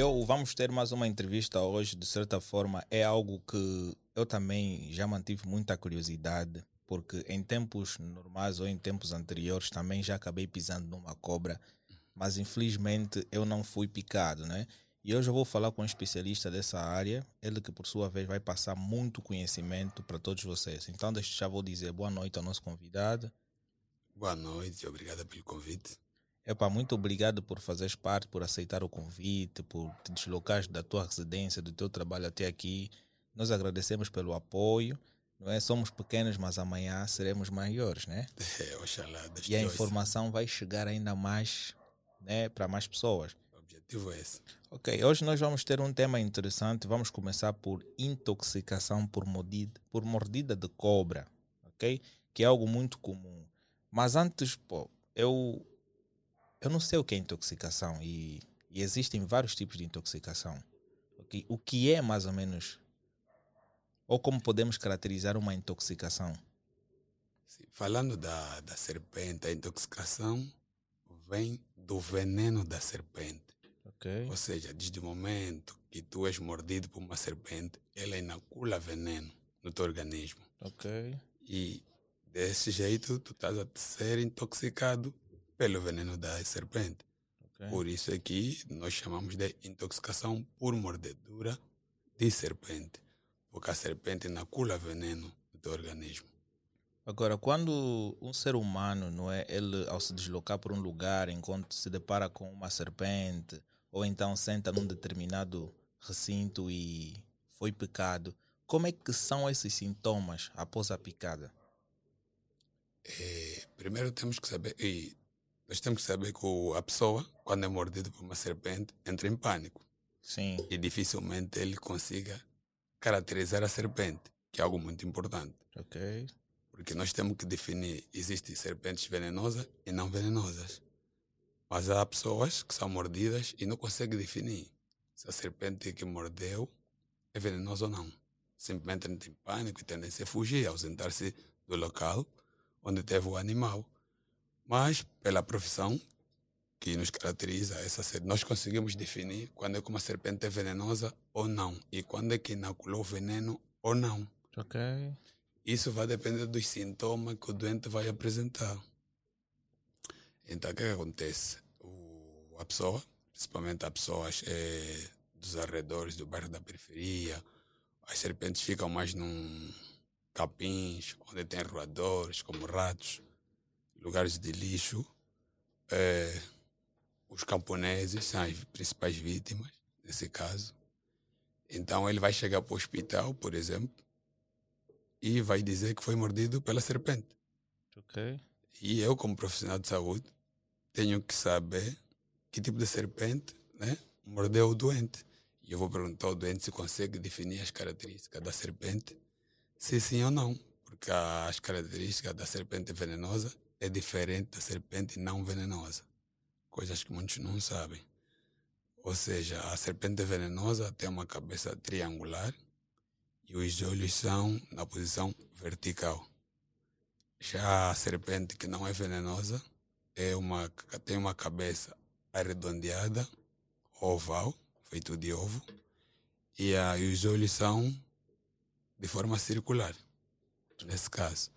Eu vamos ter mais uma entrevista hoje, de certa forma, é algo que eu também já mantive muita curiosidade, porque em tempos normais ou em tempos anteriores também já acabei pisando numa cobra, mas infelizmente eu não fui picado, né? E hoje eu vou falar com um especialista dessa área, ele que por sua vez vai passar muito conhecimento para todos vocês. Então, já vou dizer boa noite ao nosso convidado. Boa noite, obrigado pelo convite. Epa, muito obrigado por fazeres parte, por aceitar o convite, por te deslocares da tua residência, do teu trabalho até aqui. Nós agradecemos pelo apoio. Não é? Somos pequenos, mas amanhã seremos maiores, né? É, oxalá, E a informação vai chegar ainda mais né, para mais pessoas. O objetivo é esse. Ok, hoje nós vamos ter um tema interessante. Vamos começar por intoxicação por mordida, por mordida de cobra, ok? Que é algo muito comum. Mas antes, pô, eu, eu não sei o que é intoxicação e, e existem vários tipos de intoxicação. ok? O que é mais ou menos, ou como podemos caracterizar uma intoxicação? Sim, Falando da, da serpente, a intoxicação vem do veneno da serpente. Ok, Ou seja, desde o momento que tu és mordido por uma serpente, ela inocula veneno no teu organismo. ok, E desse jeito, tu estás a ser intoxicado pelo veneno da serpente. ok. Por isso aqui nós chamamos de intoxicação por mordedura de serpente. Porque a serpente inocula veneno no teu organismo. Agora, quando um ser humano, não é, ele ao se deslocar por um lugar, enquanto se depara com uma serpente, ou então senta num determinado recinto e foi picado, como é que são esses sintomas após a picada? Eh, primeiro temos que saber, e nós temos que saber que a pessoa, quando é mordida por uma serpente, entra em pânico. Sim, E dificilmente ele consiga caracterizar a serpente, que é algo muito importante. ok, Porque nós temos que definir, existem serpentes venenosas e não venenosas. Mas há pessoas que são mordidas e não conseguem definir se a serpente que mordeu é venenosa ou não. Simplesmente entra em pânico e tendem a fugir, ausentar-se do local onde teve o animal. Mas, pela profissão que nos caracteriza, essa nós conseguimos definir quando é que uma serpente é venenosa ou não e quando é que inoculou veneno ou não. ok, Isso vai depender dos sintomas que o doente vai apresentar. Então, o que, que acontece? O, a pessoa, principalmente as pessoas eh, dos arredores do bairro da periferia, as serpentes ficam mais num capins, onde tem roedores, como ratos, lugares de lixo. Eh, os camponeses são as principais vítimas, nesse caso. Então, ele vai chegar para o hospital, por exemplo, e vai dizer que foi mordido pela serpente. ok, E eu, como profissional de saúde, tenho que saber que tipo de serpente né, mordeu o doente. E eu vou perguntar ao doente se consegue definir as características da serpente, se sim ou não. Porque as características da serpente venenosa é diferente da serpente não venenosa. Coisas que muitos não sabem. Ou seja, a serpente venenosa tem uma cabeça triangular e os olhos são na posição vertical. Já a serpente que não é venenosa é uma, tem uma cabeça arredondeada, oval, feito de ovo, e, a, e os olhos são de forma circular, nesse caso.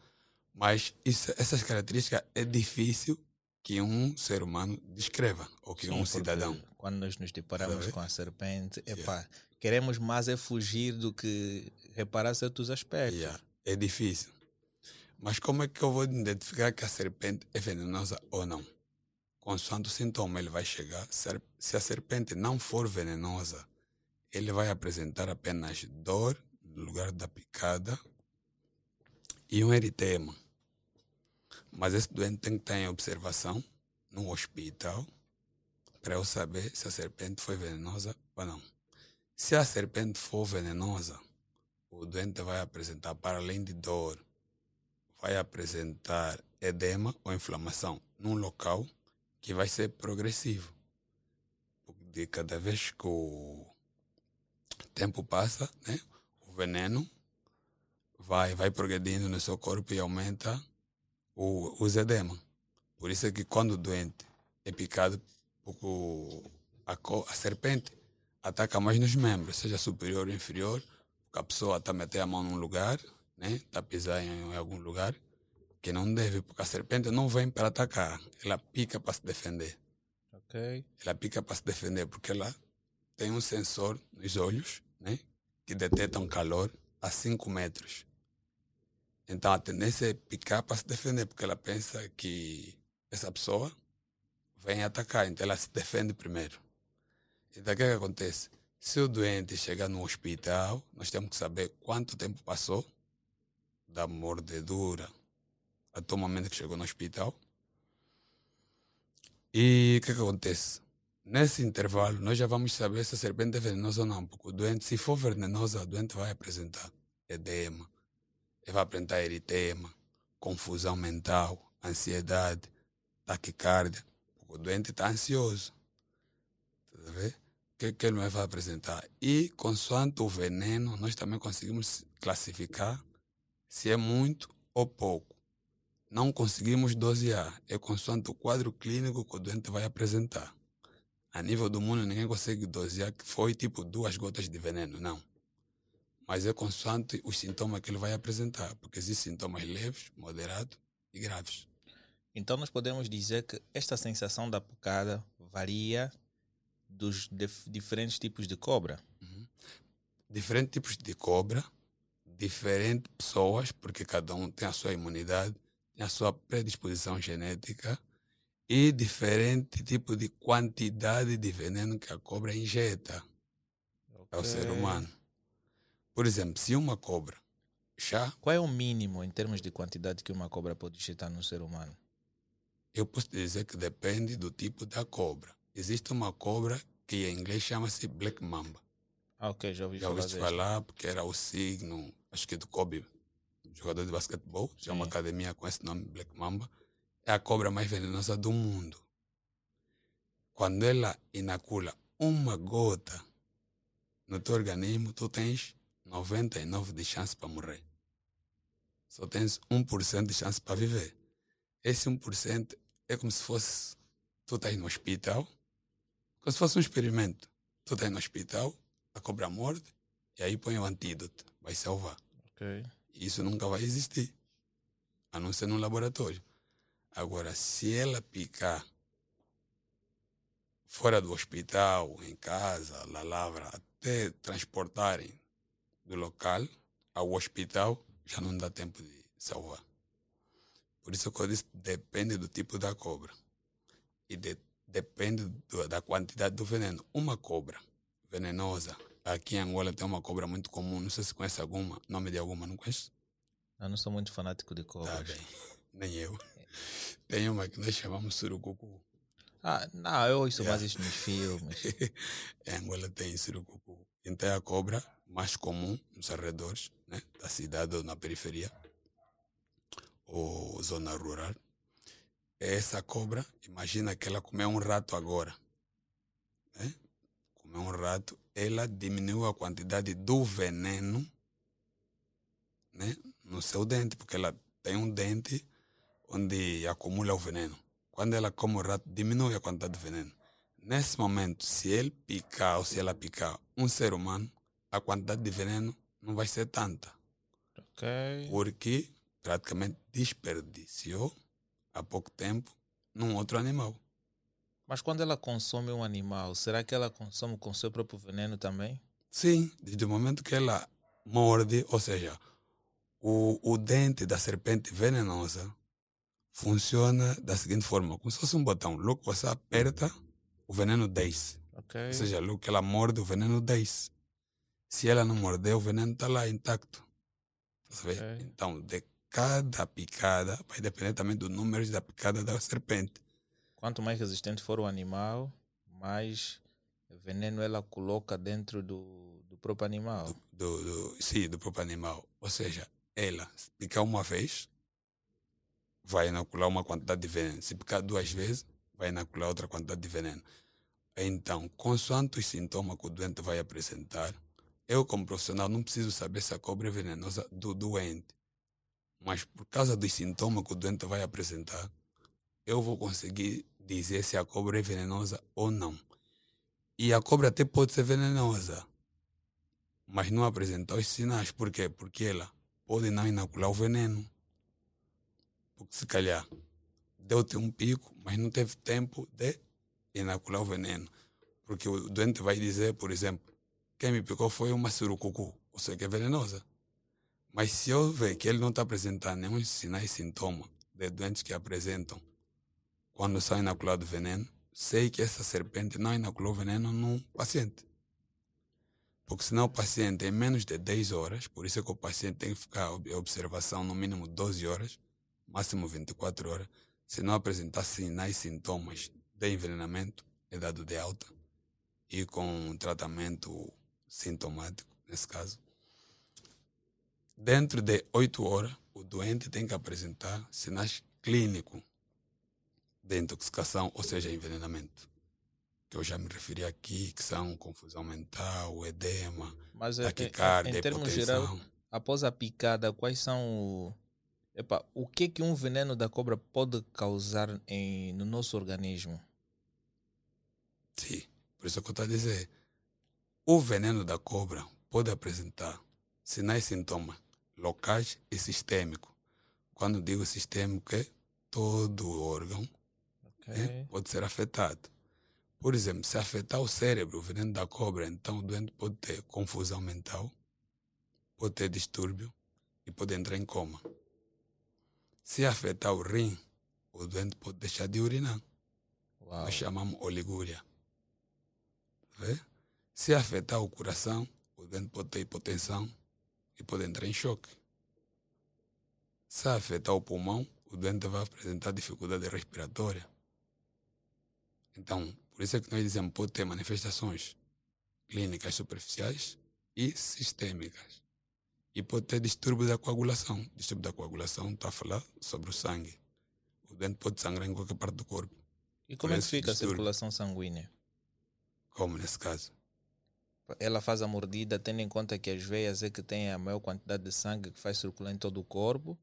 Mas isso, essas características é difícil que um ser humano descreva, ou que Sim, um cidadão. Quando nós nos deparamos Sabe? com a serpente, epá, queremos mais é fugir do que reparar certos aspectos. Yeah, é difícil. Mas como é que eu vou identificar que a serpente é venenosa ou não? Consoante o sintoma, ele vai chegar. Se a serpente não for venenosa, ele vai apresentar apenas dor lugar da picada e um eritema. Mas esse doente tem que estar em observação no hospital para eu saber se a serpente foi venenosa ou não. Se a serpente for venenosa, o doente vai apresentar, para além de dor, vai apresentar edema ou inflamação num local que vai ser progressivo. De cada vez que o tempo passa, né, o veneno vai, vai progredindo no seu corpo e aumenta o, os edema. Por isso é que quando o doente é picado, porque a, a serpente ataca mais nos membros, seja superior ou inferior, porque a pessoa está a meter a mão num lugar, né? está a pisar em, em algum lugar que não deve, porque a serpente não vem para atacar, ela pica para se defender. Ok. Ela pica para se defender porque ela tem um sensor nos olhos? Que detecta um calor a 5 metros. Então a tendência é picar para se defender, porque ela pensa que essa pessoa vem atacar, então ela se defende primeiro. Então o que, que acontece? Se o doente chegar no hospital, nós temos que saber quanto tempo passou da mordedura até o momento que chegou no hospital. E o que, que acontece? Nesse intervalo, nós já vamos saber se a serpente é venenosa ou não, porque o doente, se for venenosa, o doente vai apresentar edema, ele vai apresentar eritema, confusão mental, ansiedade, taquicardia, porque o doente está ansioso. Tá? O que, que ele vai apresentar? E, consoante o veneno, nós também conseguimos classificar se é muito ou pouco. Não conseguimos dosear, é consoante o quadro clínico que o doente vai apresentar. A nível do mundo, ninguém consegue dosear que foi tipo duas gotas de veneno, não. Mas é consoante os sintomas que ele vai apresentar, porque existem sintomas leves, moderados e graves. Então nós podemos dizer que esta sensação da picada varia dos dif- diferentes tipos de cobra. Diferentes tipos de cobra, diferentes pessoas, porque cada um tem a sua imunidade, tem a sua predisposição genética e diferente tipo de quantidade de veneno que a cobra injeta ao ser humano. Por exemplo, se uma cobra já, Qual é o mínimo em termos de quantidade que uma cobra pode injetar no ser humano? eu posso dizer que depende do tipo da cobra. Existe uma cobra que em inglês chama-se Black Mamba. Ah, ok, já ouvi Já falar ouviste desta. falar porque era o signo, acho que do Kobe, jogador de basquetebol, tinha uma academia com esse nome, Black Mamba. É a cobra mais venenosa do mundo. Quando ela inacula uma gota no teu organismo, tu tens 99 de chance para morrer. Só tens 1% de chance para viver. Esse 1% é como se fosse tu estás no hospital, como se fosse um experimento. Tu estás no hospital, a cobra morde e aí põe o antídoto, vai salvar. Ok. Isso nunca vai existir, a não ser no laboratório. Agora, se ela picar fora do hospital, em casa, na lavra, até transportarem do local ao hospital, já não dá tempo de salvar. Por isso que eu disse, depende do tipo da cobra. E de- depende do- da quantidade do veneno. Uma cobra venenosa, aqui em Angola tem uma cobra muito comum, não sei se conhece alguma, nome de alguma, não conhece? Eu não sou muito fanático de Tá cobras. bem, nem eu. Tem uma que nós chamamos surucucu. ah, não, eu ouço Yeah. mais isso nos filmes. em Angola tem surucucu. Então é a cobra mais comum nos arredores né, da cidade ou na periferia ou zona rural. É essa cobra, imagina que ela comeu um rato agora. Né? Comeu um rato, ela diminuiu a quantidade do veneno né, no seu dente, porque ela tem um dente onde acumula o veneno. Quando ela come o rato, diminui a quantidade de veneno. Nesse momento, se ele picar ou se ela picar um ser humano, a quantidade de veneno não vai ser tanta, ok. porque praticamente desperdiciou há pouco tempo num outro animal. Mas quando ela consome um animal, será que ela consome com seu próprio veneno também? Sim, desde o momento que ela morde, ou seja, o, o dente da serpente venenosa funciona da seguinte forma, como se fosse um botão. Logo que você aperta, o veneno desce. Ok. Ou seja, logo que ela morde, o veneno desce. Se ela não morder, o veneno está lá intacto. Tá a ver? Ok. Então, de cada picada, vai depender também do número da picada da serpente. Quanto mais resistente for o animal, mais veneno ela coloca dentro do, do próprio animal. do, do, sim, do próprio animal. Ou seja, ela, se picar uma vez, vai inocular uma quantidade de veneno. Se picar duas vezes, vai inocular outra quantidade de veneno. Então, consoante os sintomas que o doente vai apresentar, eu, como profissional, não preciso saber se a cobra é venenosa do doente. Mas por causa dos sintomas que o doente vai apresentar, eu vou conseguir dizer se a cobra é venenosa ou não. E a cobra até pode ser venenosa, mas não apresentar os sinais. Por quê? Porque ela pode não inocular o veneno. Porque se calhar deu-te um pico, mas não teve tempo de inocular o veneno. Porque o doente vai dizer, por exemplo, quem me picou foi uma surucucu, ou seja, que é venenosa. Mas se eu ver que ele não está apresentando nenhum sinais e sintoma de doentes que apresentam quando são inoculados veneno, sei que essa serpente não inoculou veneno no paciente. Porque senão o paciente, em menos de 10 horas, por isso é que o paciente tem que ficar em observação no mínimo 12 horas, máximo 24 horas, se não apresentar sinais e sintomas de envenenamento, é dado de alta e com tratamento sintomático, nesse caso. Dentro de 8 horas, o doente tem que apresentar sinais clínicos de intoxicação, ou seja, envenenamento. Que eu já me referi aqui, que são confusão mental, edema, Mas é, taquicardia, em, em termos hipotensão. geral, após a picada, quais são epa, o que que um veneno da cobra pode causar em, no nosso organismo? Sim, por isso que eu estou a dizer. O veneno da cobra pode apresentar sinais e sintomas locais e sistêmicos. Quando digo sistêmico, é todo o órgão né, pode ser afetado. Por exemplo, se afetar o cérebro, o veneno da cobra, então o doente pode ter confusão mental, pode ter distúrbio e pode entrar em coma. Se afetar o rim, o doente pode deixar de urinar. Uau. Nós chamamos oligúria. Vê? Se afetar o coração, o doente pode ter hipotensão e pode entrar em choque. Se afetar o pulmão, o doente vai apresentar dificuldade respiratória. Então, por isso é que nós dizemos pode ter manifestações clínicas superficiais e sistêmicas. E pode ter distúrbio da coagulação. Distúrbio da coagulação está a falar sobre o sangue. O doente pode sangrar em qualquer parte do corpo. E como é que fica a distúrbio. circulação sanguínea? Como nesse caso. Ela faz a mordida tendo em conta que as veias é que têm a maior quantidade de sangue que faz circular em todo o corpo.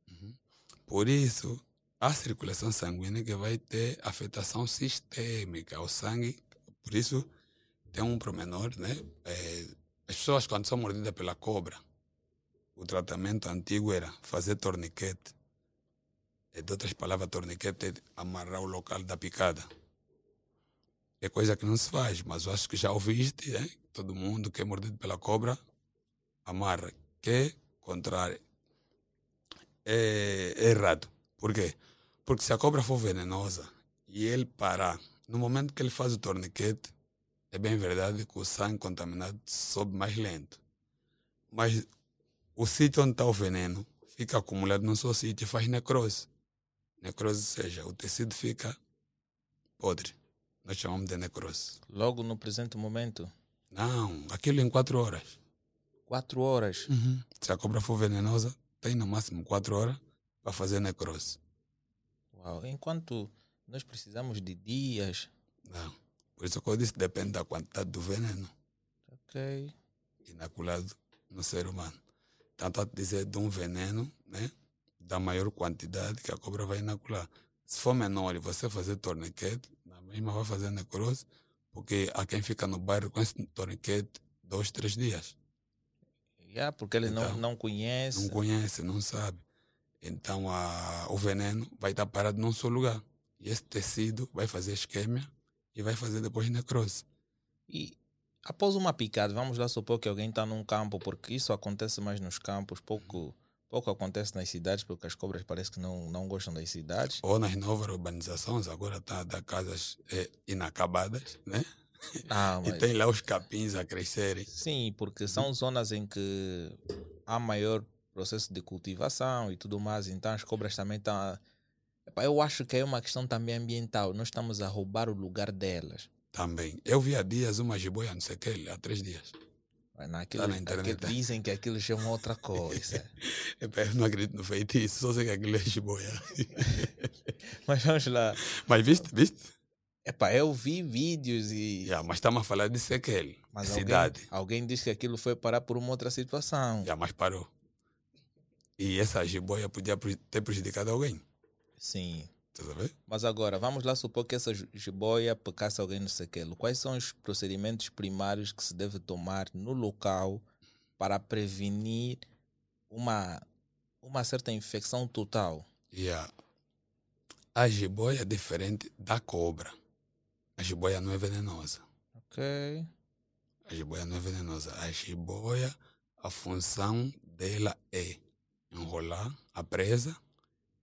Por isso, a circulação sanguínea que vai ter afetação sistêmica ao sangue. Por isso, tem um promenor, né? É, as pessoas, quando são mordidas pela cobra, o tratamento antigo era fazer torniquete. De outras palavras, torniquete é amarrar o local da picada. É coisa que não se faz, mas eu acho que já ouviste, né? Todo mundo que é mordido pela cobra, amarra. Que é contrário. É, é errado. Por quê? Porque se a cobra for venenosa e ele parar, no momento que ele faz o torniquete, é bem verdade que o sangue contaminado sobe mais lento. Mas o sítio onde está o veneno fica acumulado num só sítio e faz necrose. Necrose, ou seja, o tecido fica podre. Nós chamamos de necrose. Logo no presente momento, Não, aquilo em quatro horas. quatro horas. Se a cobra for venenosa, tem no máximo quatro horas para fazer necrose. Uau. Enquanto nós precisamos de dias. Não. Por isso que eu disse, depende da quantidade do veneno Ok. inoculado no ser humano. Tanto a dizer de um veneno, né? Da maior quantidade que a cobra vai inocular. Se for menor e você fazer torniquete, na mesma vai fazer necrose, porque há quem fica no bairro com esse torniquete dois, três dias. Yeah, porque ele não, Então, não conhece. Não conhece, não sabe. Então a, o veneno vai estar parado num só lugar. E esse tecido vai fazer isquemia e vai fazer depois necrose. E após uma picada, vamos lá supor que alguém está num campo, porque isso acontece mais nos campos, pouco, pouco acontece nas cidades, porque as cobras parece que não, não gostam das cidades. Ou nas novas urbanizações, agora está a dar casas eh, inacabadas, né? Ah, E mas- tem lá os capins a crescerem. Sim, porque são zonas em que há maior processo de cultivação e tudo mais, então as cobras também estão. Epá, Eu acho que é uma questão também ambiental. Nós estamos a roubar o lugar delas. Também. Eu vi há dias uma jiboia, não sei o que, há três dias. Mas naquilo, na internet. aquilo- dizem que aquilo chama outra coisa. Eu não acredito no feitiço, só sei que aquilo é jiboia. Mas vamos lá. Mas viste, viste? Epá, eu vi vídeos e. Yeah, mas estamos a falar de Sequel, Mas de alguém, cidade. alguém disse que aquilo foi parar por uma outra situação. Já mais parou. E essa jiboia podia ter prejudicado alguém. Sim. Mas agora, vamos lá supor que essa jiboia picasse alguém no sequelo. Quais são os procedimentos primários que se deve tomar no local para prevenir uma, uma certa infecção total? Yeah. A jiboia é diferente da cobra. A jiboia não é venenosa. Ok. A jiboia não é venenosa. A jiboia, a função dela é enrolar a presa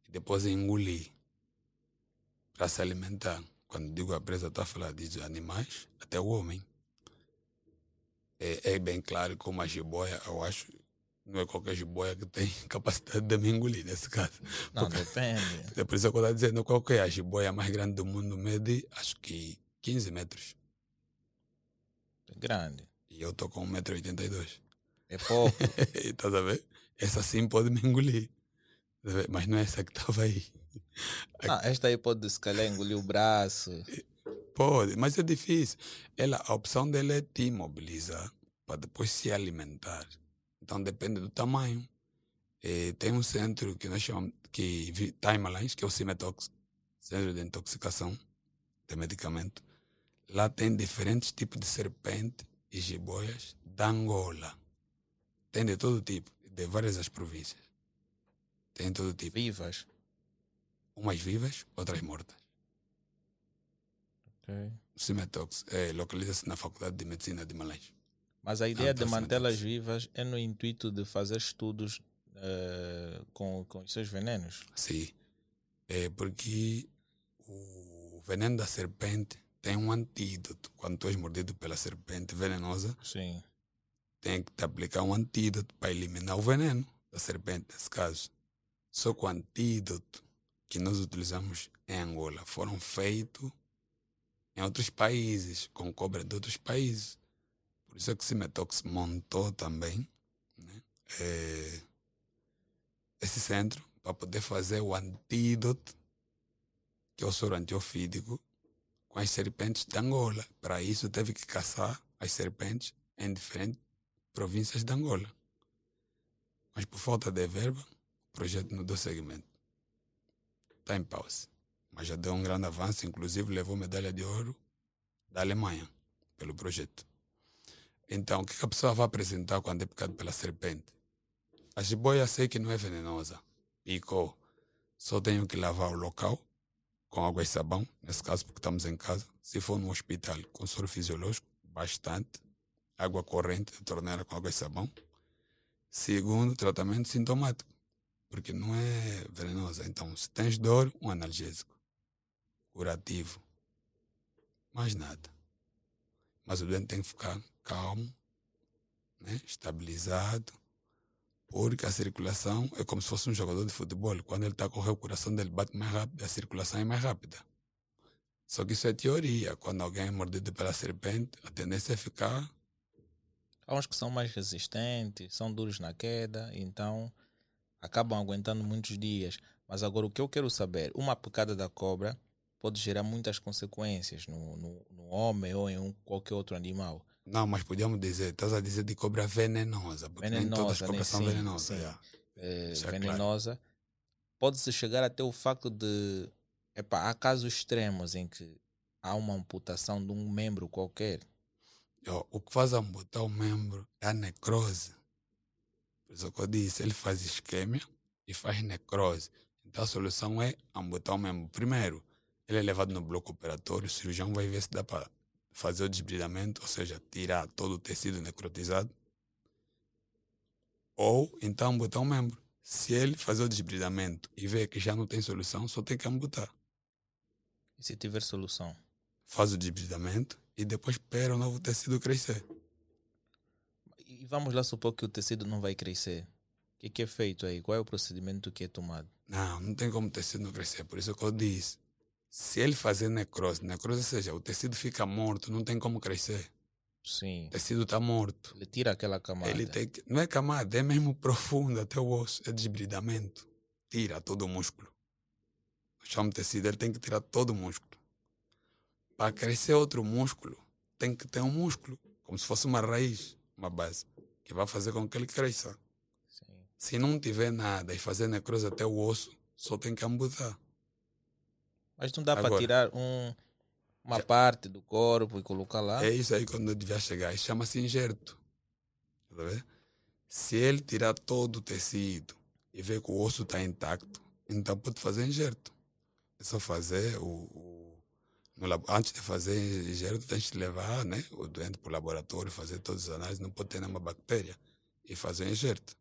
e depois engolir para se alimentar. Quando digo a presa, estou a falar de animais, até o homem. É, é bem claro como a jiboia, eu acho, não é qualquer jiboia que tem capacidade de me engolir, nesse caso. Não, Porque, depende. É por isso que eu estou dizendo qual que é a jiboia mais grande do mundo, mede acho que 15 metros. É grande. E eu estou com 1,82m. É pouco. Estás a ver? Essa sim pode me engolir. Mas não é essa que estava aí. Ah, esta aí pode se calhar engolir o braço. Pode, mas é difícil. Ela, a opção dela é te imobilizar para depois se alimentar. Então depende do tamanho. E tem um centro que nós chamamos que Timelines, que é o Cimetox, Centro de Intoxicação de Medicamento. Lá tem diferentes tipos de serpente e jiboias da Angola. Tem de todo tipo, de várias as províncias. Tem todo tipo. Vivas? Umas vivas, outras mortas. Ok. O Cimetox é, localiza-se na Faculdade de Medicina de Malães. Mas a ideia ah, de mantê-las vivas é no intuito de fazer estudos uh, com, com os seus venenos? Sim. É porque o veneno da serpente tem um antídoto. Quando tu és mordido pela serpente venenosa, Sim. tem que te aplicar um antídoto para eliminar o veneno da serpente, nesse caso. Só que o antídoto que nós utilizamos em Angola foram feitos em outros países, com cobra de outros países. Por isso é que o Cimetox montou também né, é, esse centro para poder fazer o antídoto, que é o soro antiofídico, com as serpentes de Angola. Para isso teve que caçar as serpentes em diferentes províncias de Angola. Mas por falta de verba, o projeto não deu seguimento está em pausa. Mas já deu um grande avanço, inclusive levou medalha de ouro da Alemanha pelo projeto. Então, o que a pessoa vai apresentar quando é picado pela serpente? A jiboia sei que não é venenosa. Picou. Só tenho que lavar o local com água e sabão, nesse caso porque estamos em casa. Se for no hospital, com soro fisiológico, bastante. Água corrente, torneira com água e sabão. Segundo, tratamento sintomático porque não é venenosa. Então, se tens dor, um analgésico curativo. Mais nada. Mas o doente tem que ficar calmo, né? estabilizado, porque a circulação é como se fosse um jogador de futebol. Quando ele está a correr, o coração dele bate mais rápido, a circulação é mais rápida. Só que isso é teoria. Quando alguém é mordido pela serpente, a tendência é ficar. Há uns que são mais resistentes, são duros na queda, então acabam aguentando muitos dias. Mas agora o que eu quero saber, uma picada da cobra pode gerar muitas consequências no, no, no homem ou em um, qualquer outro animal. Não, mas podíamos dizer, estás a dizer de cobra venenosa, porque venenosa, nem todas as cobras são sim, venenosas. Sim. É, é venenosa. Claro. Pode-se chegar até o facto de. Epa, há casos extremos em que há uma amputação de um membro qualquer. O que faz amputar o membro é a necrose. Por isso que eu disse, ele faz isquemia e faz necrose. Então a solução é amputar o membro. Primeiro, ele é levado no bloco operatório, o cirurgião vai ver se dá para fazer o desbridamento, ou seja, tirar todo o tecido necrotizado. Ou então amputar o membro. Se ele fazer o desbridamento e ver que já não tem solução, só tem que amputar. E se tiver solução? Faz o desbridamento e depois espera o novo tecido crescer vamos lá supor que o tecido não vai crescer. O que, que, é feito aí? Qual é o procedimento que é tomado? Não, não tem como o tecido não crescer. Por isso que eu disse. Se ele fazer necrose, necrose, ou seja, o tecido fica morto, não tem como crescer. Sim. O tecido está morto. Ele tira aquela camada. Ele tem não é camada, é mesmo profundo até o osso. É desbridamento. Tira todo o músculo. Chama tecido, ele tem que tirar todo o músculo. Para crescer outro músculo, tem que ter um músculo, como se fosse uma raiz, uma base que vai fazer com que ele cresça. Sim. Se não tiver nada e fazer necrose até o osso, só tem que amputar. Mas não dá para tirar um, uma parte do corpo e colocar lá? É isso aí quando devia chegar. Chama-se injerto. Tá vendo? Se ele tirar todo o tecido e ver que o osso está intacto, então pode fazer injerto. É só fazer o. o- antes de fazer injerto, tem que levar né, o doente para o laboratório, fazer todas as análises, não pode ter nenhuma bactéria e fazer o injerto.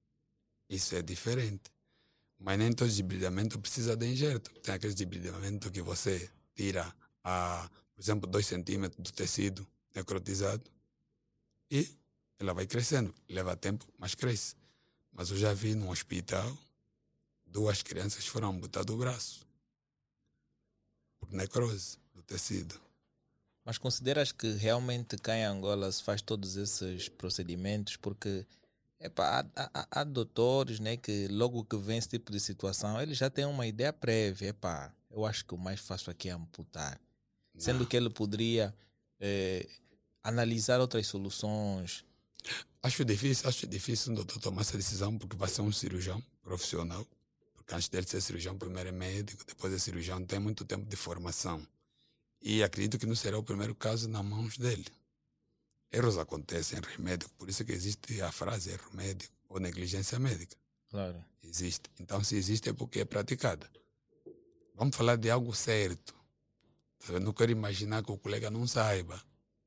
Isso é diferente. Mas nem todo debridamento precisa de injerto. Tem aquele debridamento que você tira, a, por exemplo, 2 centímetros do tecido necrotizado e ela vai crescendo. Leva tempo, mas cresce. Mas eu já vi num hospital duas crianças foram amputadas o braço por necrose do tecido. Mas consideras que realmente cá em Angola se faz todos esses procedimentos? Porque epá, há, há, há doutores né, que logo que vem esse tipo de situação, eles já têm uma ideia prévia. Epá, eu acho que o mais fácil aqui é amputar. Sendo Não. que ele poderia eh, analisar outras soluções. Acho difícil, acho difícil o doutor tomar essa decisão porque vai ser um cirurgião profissional. Porque antes dele ser cirurgião, primeiro é médico, depois é cirurgião, tem muito tempo de formação. E acredito que não será o primeiro caso nas mãos dele. Erros acontecem, erros médicos, por isso que existe a frase erro médico ou negligência médica. Claro. Existe. Então, se existe é porque é praticada. Vamos falar de algo certo. Tá vendo? Não quero imaginar que o colega não saiba.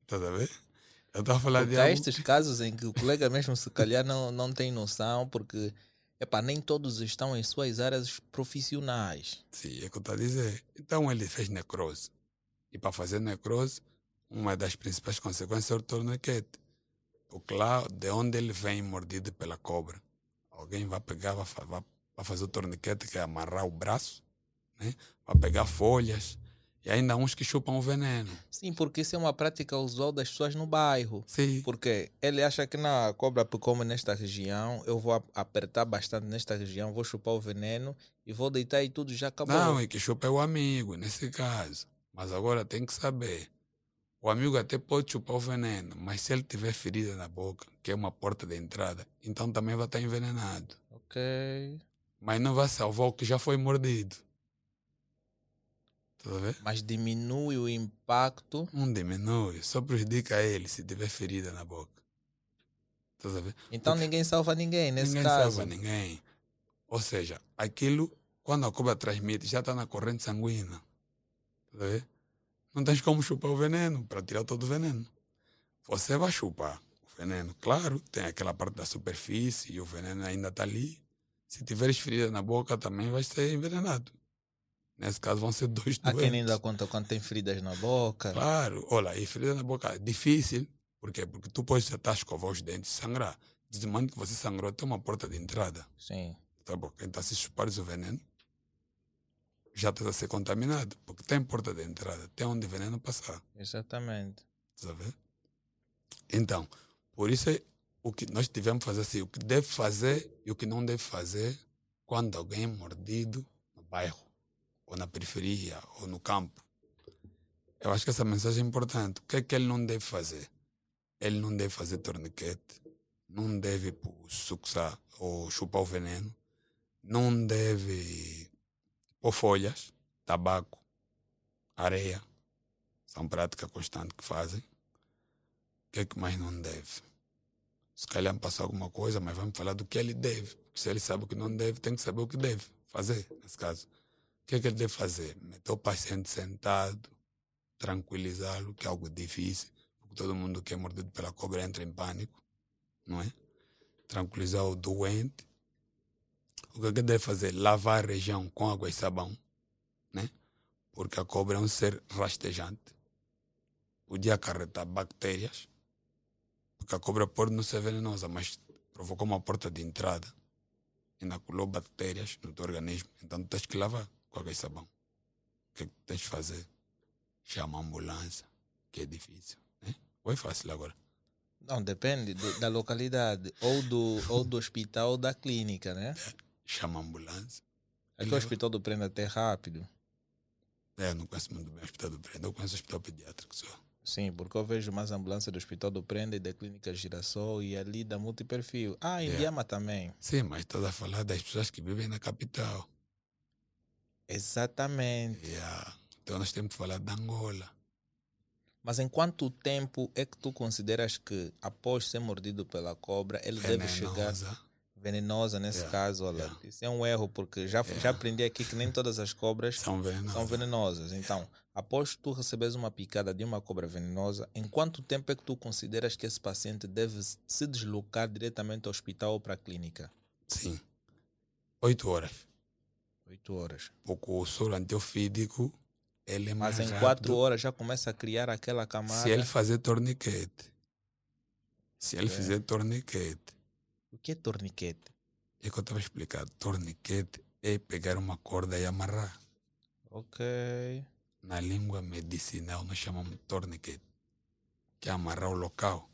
Tá vendo? Eu estou a falar Porque de há algo... estes casos em que o colega mesmo se calhar não, não tem noção, porque epá, nem todos estão em suas áreas profissionais. Sim, é o que eu estou a dizer. Então ele fez necrose. E para fazer necrose, uma das principais consequências é o torniquete. Porque lá de onde ele vem mordido pela cobra, alguém vai pegar, vai, vai, vai fazer o torniquete, que é amarrar o braço, né? vai pegar folhas, e ainda uns que chupam o veneno. Sim, porque isso é uma prática usual das pessoas no bairro. Sim, Porque ele acha que na cobra come nesta região, eu vou apertar bastante nesta região, vou chupar o veneno e vou deitar e tudo já acabou. não, é que chupa é o amigo, nesse caso. Mas agora tem que saber. O amigo até pode chupar o veneno, mas se ele tiver ferida na boca, que é uma porta de entrada, então também vai estar envenenado. Ok. Mas não vai salvar o que já foi mordido. Tá vendo? Mas diminui o impacto. Não diminui, só prejudica ele se tiver ferida na boca. Tá vendo? Então Porque ninguém salva ninguém nesse ninguém caso. salva ninguém. Ou seja, aquilo, quando a cobra transmite, já está na corrente sanguínea. Tá? Não tens como chupar o veneno para tirar todo o veneno. Você vai chupar o veneno. Claro, tem aquela parte da superfície e o veneno ainda está ali. Se tiveres ferida na boca, também vai ser envenenado. Nesse caso, vão ser dois Há doentes. quem nem dá conta quando tem feridas na boca. Claro, olha, e ferida na boca é difícil. Por quê? Porque tu podes estar a escovar os dentes e sangrar. Desmando que você sangrou, tem uma porta de entrada. Sim. Tá bom? Então, se chupares o veneno, já estás a ser contaminado. Porque tem porta de entrada, tem onde o veneno passar. Exatamente. Vendo? Então, por isso é o que nós tivemos que fazer assim, o que deve fazer e o que não deve fazer quando alguém é mordido no bairro, ou na periferia, ou no campo. Eu acho que essa mensagem é importante. O que é que ele não deve fazer? Ele não deve fazer torniquete, não deve suxar ou chupar o veneno, não deve pôr folhas, tabaco, areia. São práticas constantes que fazem. O que é que mais não deve? Se calhar me passou alguma coisa, mas vamos falar do que ele deve. Porque se ele sabe o que não deve, tem que saber o que deve fazer, nesse caso. O que é que ele deve fazer? Meter o paciente sentado, tranquilizá-lo, que é algo difícil, porque todo mundo que é mordido pela cobra entra em pânico, não é? Tranquilizar o doente. O que é que deve fazer? Lavar a região com água e sabão, né? Porque a cobra é um ser rastejante. Podia acarretar bactérias, porque a cobra pode não ser venenosa, mas provocou uma porta de entrada, inoculou bactérias no teu organismo. Então tens que lavar com água e sabão. O que é que tens de fazer? Chama a ambulância, que é difícil. Né? Ou é fácil agora? Não, depende do- da localidade, ou do, ou do hospital ou da clínica, né? Chama a ambulância. Aqui o Leva. hospital do Prenda até rápido. É, eu não conheço muito bem o hospital do Prenda, eu conheço o hospital pediátrico só. Sim, porque eu vejo mais ambulância do hospital do Prenda e da clínica Girassol e ali da multiperfil. Ah, em É. Biama também. Sim, mas estás a falar das pessoas que vivem na capital. Exatamente. Yeah. Então nós temos que falar de Angola. Mas em quanto tempo é que tu consideras que após ser mordido pela cobra ele deve chegar. Venenosa nesse Yeah, caso? Olha, yeah. isso é um erro porque já, já Yeah. aprendi aqui que nem todas as cobras São venenosas. são venenosas. Então, após tu receberes uma picada de uma cobra venenosa, em quanto tempo é que tu consideras que esse paciente deve se deslocar diretamente ao hospital ou para a clínica? Sim. Oito horas. Oito horas. Porque o soro antiofídico, ele é mais Mas em rápido. quatro horas já começa a criar aquela camada. Se ele fazer torniquete. Se ele Ok. fizer torniquete. Que é torniquete? É que eu estava explicando. Torniquete é pegar uma corda e amarrar. Ok. Na língua medicinal nós chamamos torniquete. Que é amarrar o local.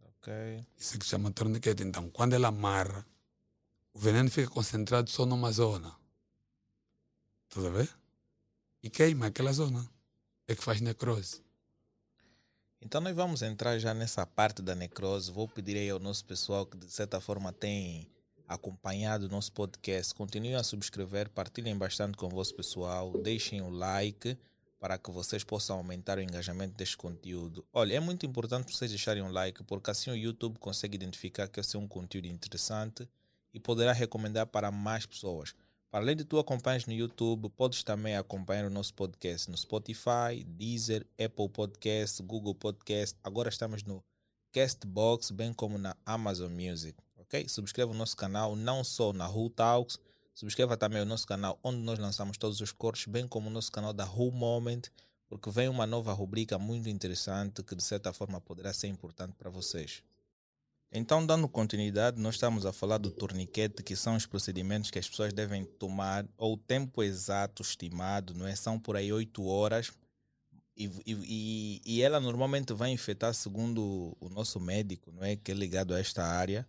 Ok. Isso que chama torniquete. Então, quando ele amarra, o veneno fica concentrado só numa zona. Estás a ver? E queima aquela zona. É que faz necrose. Então nós vamos entrar já nessa parte da necrose. Vou pedir aí ao nosso pessoal que de certa forma tem acompanhado o nosso podcast, continuem a subscrever, partilhem bastante com o vosso pessoal, deixem o like para que vocês possam aumentar o engajamento deste conteúdo. Olha, é muito importante vocês deixarem um like, porque assim o YouTube consegue identificar que esse é um conteúdo interessante e poderá recomendar para mais pessoas. Além de tu acompanhas no YouTube, podes também acompanhar o nosso podcast no Spotify, Deezer, Apple Podcast, Google Podcast. Agora estamos no Castbox, bem como na Amazon Music. Ok? Subscreva o nosso canal, não só na Who Talks, subscreva também o nosso canal onde nós lançamos todos os cortes, bem como o nosso canal da Who Moment, porque vem uma nova rubrica muito interessante que de certa forma poderá ser importante para vocês. Então, dando continuidade, nós estamos a falar do torniquete, que são os procedimentos que as pessoas devem tomar, ou o tempo exato estimado, não é? São por aí 8 horas. E, e, e- ela normalmente vai infectar, segundo o nosso médico, não é? Que é ligado a esta área,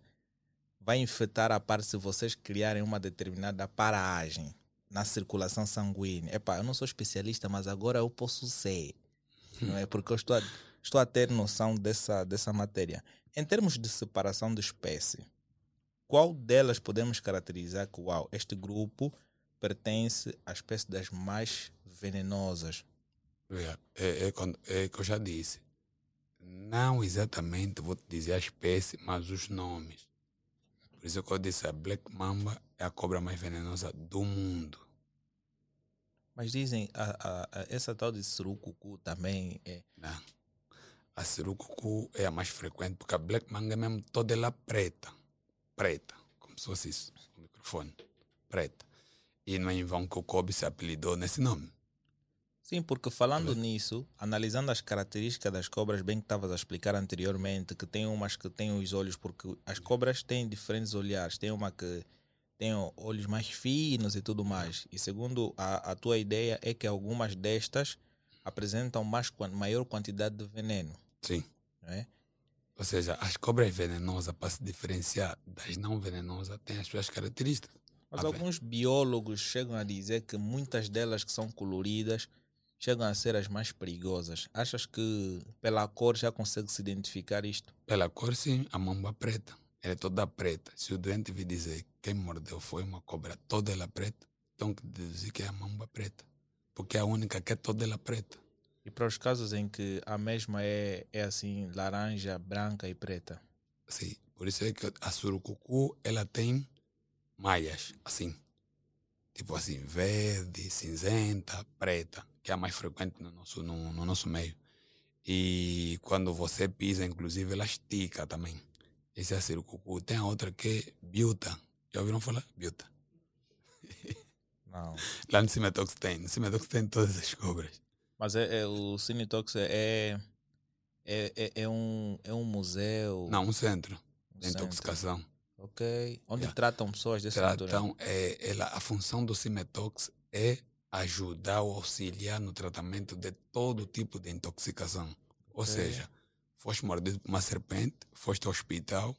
vai infectar a parte se vocês criarem uma determinada paragem na circulação sanguínea. Epá, eu não sou especialista, mas agora eu posso ser, não é? Porque eu estou a, estou a ter noção dessa, dessa matéria. Em termos de separação de espécie, qual delas podemos caracterizar que, uau, este grupo pertence à espécie das mais venenosas? É, é, é, é que eu já disse. Não exatamente vou te dizer a espécie, mas os nomes. Por isso que eu disse, a Black Mamba é a cobra mais venenosa do mundo. Mas dizem, a, a, a- essa tal de surucucu também é. Né? A Sirucucu é a mais frequente, porque a Black Manga mesmo toda ela preta. Preta, como se fosse isso, o microfone. Preta. E não é em vão que o Kobe se apelidou nesse nome. Sim, porque falando nisso, analisando as características das cobras, bem que estavas a explicar anteriormente, que tem umas que têm os olhos, porque as cobras têm diferentes olhares. Tem uma que tem olhos mais finos e tudo mais. E segundo a, a tua ideia, é que algumas destas apresentam mais, maior quantidade de veneno. Sim. É? Ou seja, as cobras venenosas, para se diferenciar das não venenosas, têm as suas características. Mas alguns biólogos chegam a dizer que muitas delas que são coloridas chegam a ser as mais perigosas. Achas que pela cor já consegue se identificar isto? Pela cor, sim, a mamba preta. Ela é toda preta. Se o doente vir dizer que quem mordeu foi uma cobra toda ela preta, então que deduzir que é a mamba preta. Porque é a única que é toda ela preta. E para os casos em que a mesma é, é assim, laranja, branca e preta. Sim. Por isso é que a surucucu, ela tem malhas, assim. Tipo assim, verde, cinzenta, preta, que é a mais frequente no nosso, no, no nosso meio. E quando você pisa, inclusive, ela estica também. Esse é a surucucu. Tem a outra que é biuta. Já ouviram falar? Biuta. Não. Lá no Cimetox tem. No Cimetox tem todas as cobras. Mas é, é- o Cinetox é, é, é, é um, é um museu. Não, um centro um de centro. intoxicação. Ok. Onde Yeah. tratam pessoas desse natureza. Tratam, é, ela, a função do Cimetox é ajudar ou auxiliar no tratamento de todo tipo de intoxicação. Ou Ok. seja, foste mordido por uma serpente, foste ao hospital,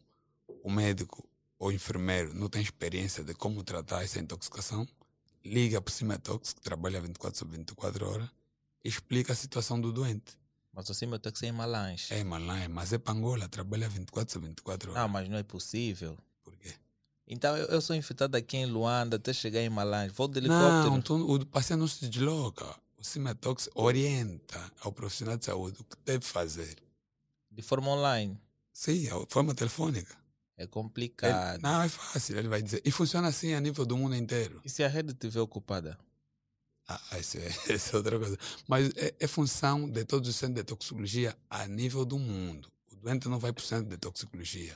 o médico ou enfermeiro não tem experiência de como tratar essa intoxicação, liga para o Cimetox, que trabalha 24 sobre 24 horas, explica a situação do doente. Mas o Cinetox é em Malange. É Malã, mas é Pangola, trabalha 24 sobre 24 horas. Não, mas não é possível. Por quê? Então eu, eu sou infectado aqui em Luanda até chegar em Malange. Vou de helicóptero. Não, tu, o paciente não se desloca. O Cimetox orienta ao profissional de saúde o que deve fazer. De forma online. Sim, de forma telefônica. É complicado. Ele, não, é fácil, ele vai dizer. E funciona assim a nível do mundo inteiro. E se a rede estiver ocupada? Ah, isso é, isso é outra coisa. Mas é, é, função de todos os centros de toxicologia a nível do mundo. O doente não vai para o centro de toxicologia.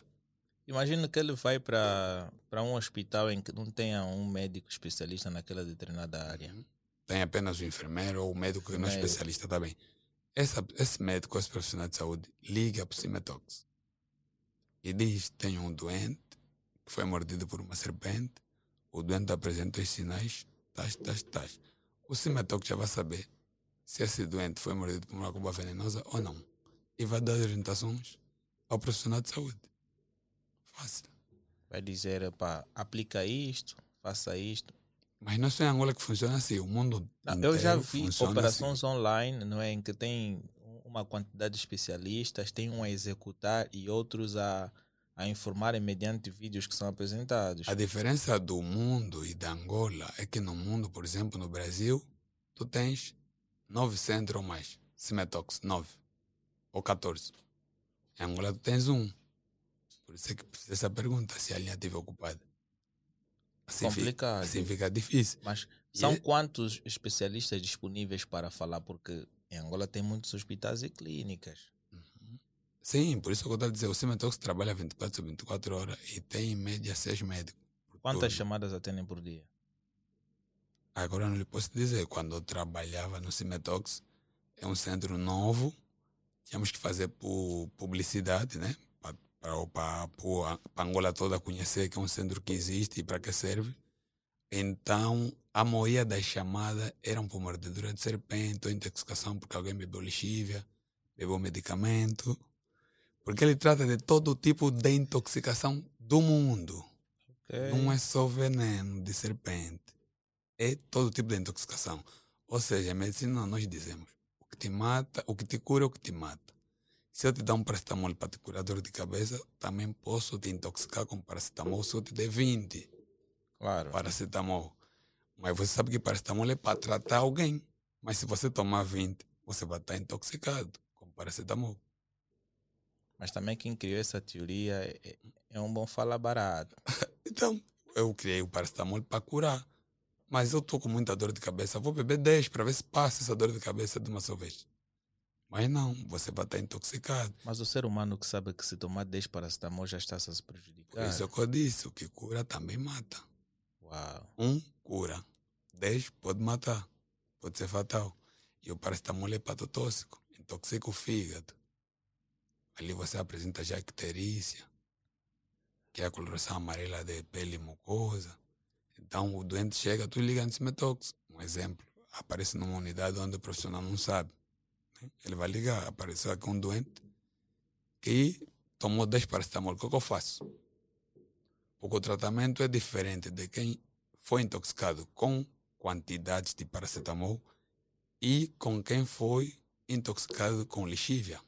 Imagina que ele vai para um hospital em que não tenha um médico especialista naquela determinada área. Uhum. Tem apenas o enfermeiro ou o médico que não é especialista também. Essa, esse médico, esse profissional de saúde, liga para o Cimetox e diz: Tenho um doente que foi mordido por uma serpente, o doente apresenta os sinais, tais, tais, tais. O Cimetox já vai saber se esse doente foi mordido por uma cobra venenosa ou não. E vai dar orientações ao profissional de saúde. Fácil. Vai dizer, pá, aplica isto, faça isto. Mas não é só em Angola que funciona assim, o mundo não, Eu já vi operações assim. online, não é, em que tem uma quantidade de especialistas, tem um a executar e outros a, a informarem mediante vídeos que são apresentados. A diferença do mundo e da Angola é que no mundo, por exemplo, no Brasil, tu tens nove centros ou mais. Cimetox, nove. Ou 14. Em Angola tu tens um. Por isso é que precisa essa pergunta, se a linha estiver ocupada. Assim Complicado. Fica, assim fica difícil. Mas são e... É quantos especialistas disponíveis para falar? Porque em Angola tem muitos hospitais e clínicas. Sim, por isso que eu estou a dizer, o Cimetox trabalha 24 sobre 24 horas e tem em média 6 médicos. Quantas turno. chamadas atendem por dia? Agora não lhe posso dizer. Quando eu trabalhava no Cimetox, é um centro novo, tínhamos que fazer publicidade, né? Para a Angola toda conhecer que é um centro que existe e para que serve. Então, a maioria das chamadas eram por mordedura de serpente ou intoxicação porque alguém bebeu lixívia, bebeu medicamento. Porque ele trata de todo tipo de intoxicação do mundo. Okay. Não é só veneno de serpente. É todo tipo de intoxicação. Ou seja, em medicina nós dizemos o que te mata, o que te cura, é o que te mata. Se eu te dar um paracetamol para te curar dor de cabeça, também posso te intoxicar com paracetamol se eu te der 20 Claro. Paracetamol. Mas você sabe que paracetamol é para tratar alguém. Mas se você tomar 20, você vai estar intoxicado com paracetamol. Mas também quem criou essa teoria é, é um bom falar barato. então, eu criei o paracetamol para curar. Mas eu estou com muita dor de cabeça. Vou beber 10 para ver se passa essa dor de cabeça de uma só vez. Mas não, você vai estar intoxicado. Mas o ser humano que sabe que se tomar 10 paracetamol já está a se prejudicar. Por isso é que eu disse, o que cura também mata. Uau. Um cura. Dez pode matar. Pode ser fatal. E o paracetamol é patotóxico. Intoxica o fígado. Ali você apresenta já icterícia, que é a coloração amarela de pele mucosa. Então o doente chega, tu liga antimetox. Um exemplo. Aparece numa unidade onde o profissional não sabe. Né? Ele vai ligar, apareceu aqui um doente que tomou 10 paracetamol. O que, que eu faço? Porque o tratamento é diferente de quem foi intoxicado com quantidades de paracetamol e com quem foi intoxicado com lixívia.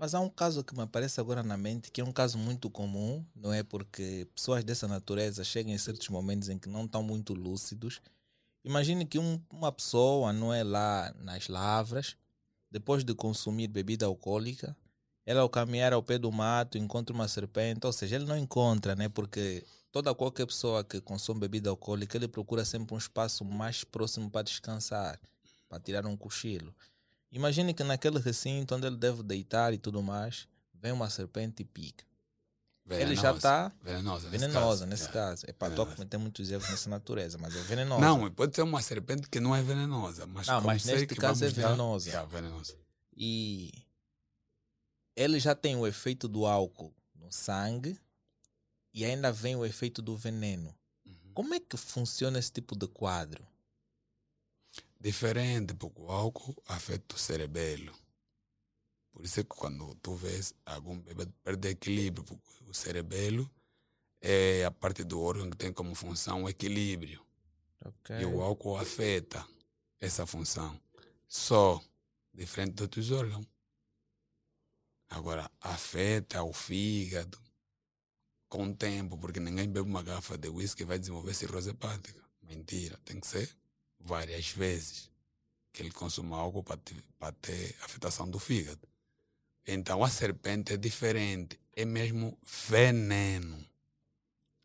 Mas há um caso que me aparece agora na mente, que é um caso muito comum, não é? Porque pessoas dessa natureza chegam em certos momentos em que não estão muito lúcidos. Imagine que um, uma pessoa, não é lá nas lavras, depois de consumir bebida alcoólica, ela ao caminhar ao pé do mato encontra uma serpente, ou seja, ele não encontra, né? Porque toda qualquer pessoa que consome bebida alcoólica, ele procura sempre um espaço mais próximo para descansar, para tirar um cochilo. Imagine que naquele recinto onde ele deve deitar e tudo mais, vem uma serpente e pica. Venenosa. Ele já está venenosa, venenosa nesse caso. É para cometer muitos erros nessa natureza, mas é venenosa. Não, pode ser uma serpente que não é venenosa, mas, não, mas neste caso é venenosa. Dar, é venenosa. E ele já tem o efeito do álcool no sangue e ainda vem o efeito do veneno. Uhum. Como é que funciona esse tipo de quadro? Diferente, porque o álcool afeta o cerebelo. Por isso é que quando tu vês algum bebê perder equilíbrio, porque o cerebelo é a parte do órgão que tem como função o equilíbrio. Okay. E o álcool afeta essa função. Só diferente de outros órgãos. Agora, afeta o fígado, com o tempo, porque ninguém bebe uma garrafa de whisky e vai desenvolver cirrose hepática. Mentira, tem que ser várias vezes que ele consuma algo para ter, para ter afetação do fígado. Então a serpente é diferente, é mesmo veneno.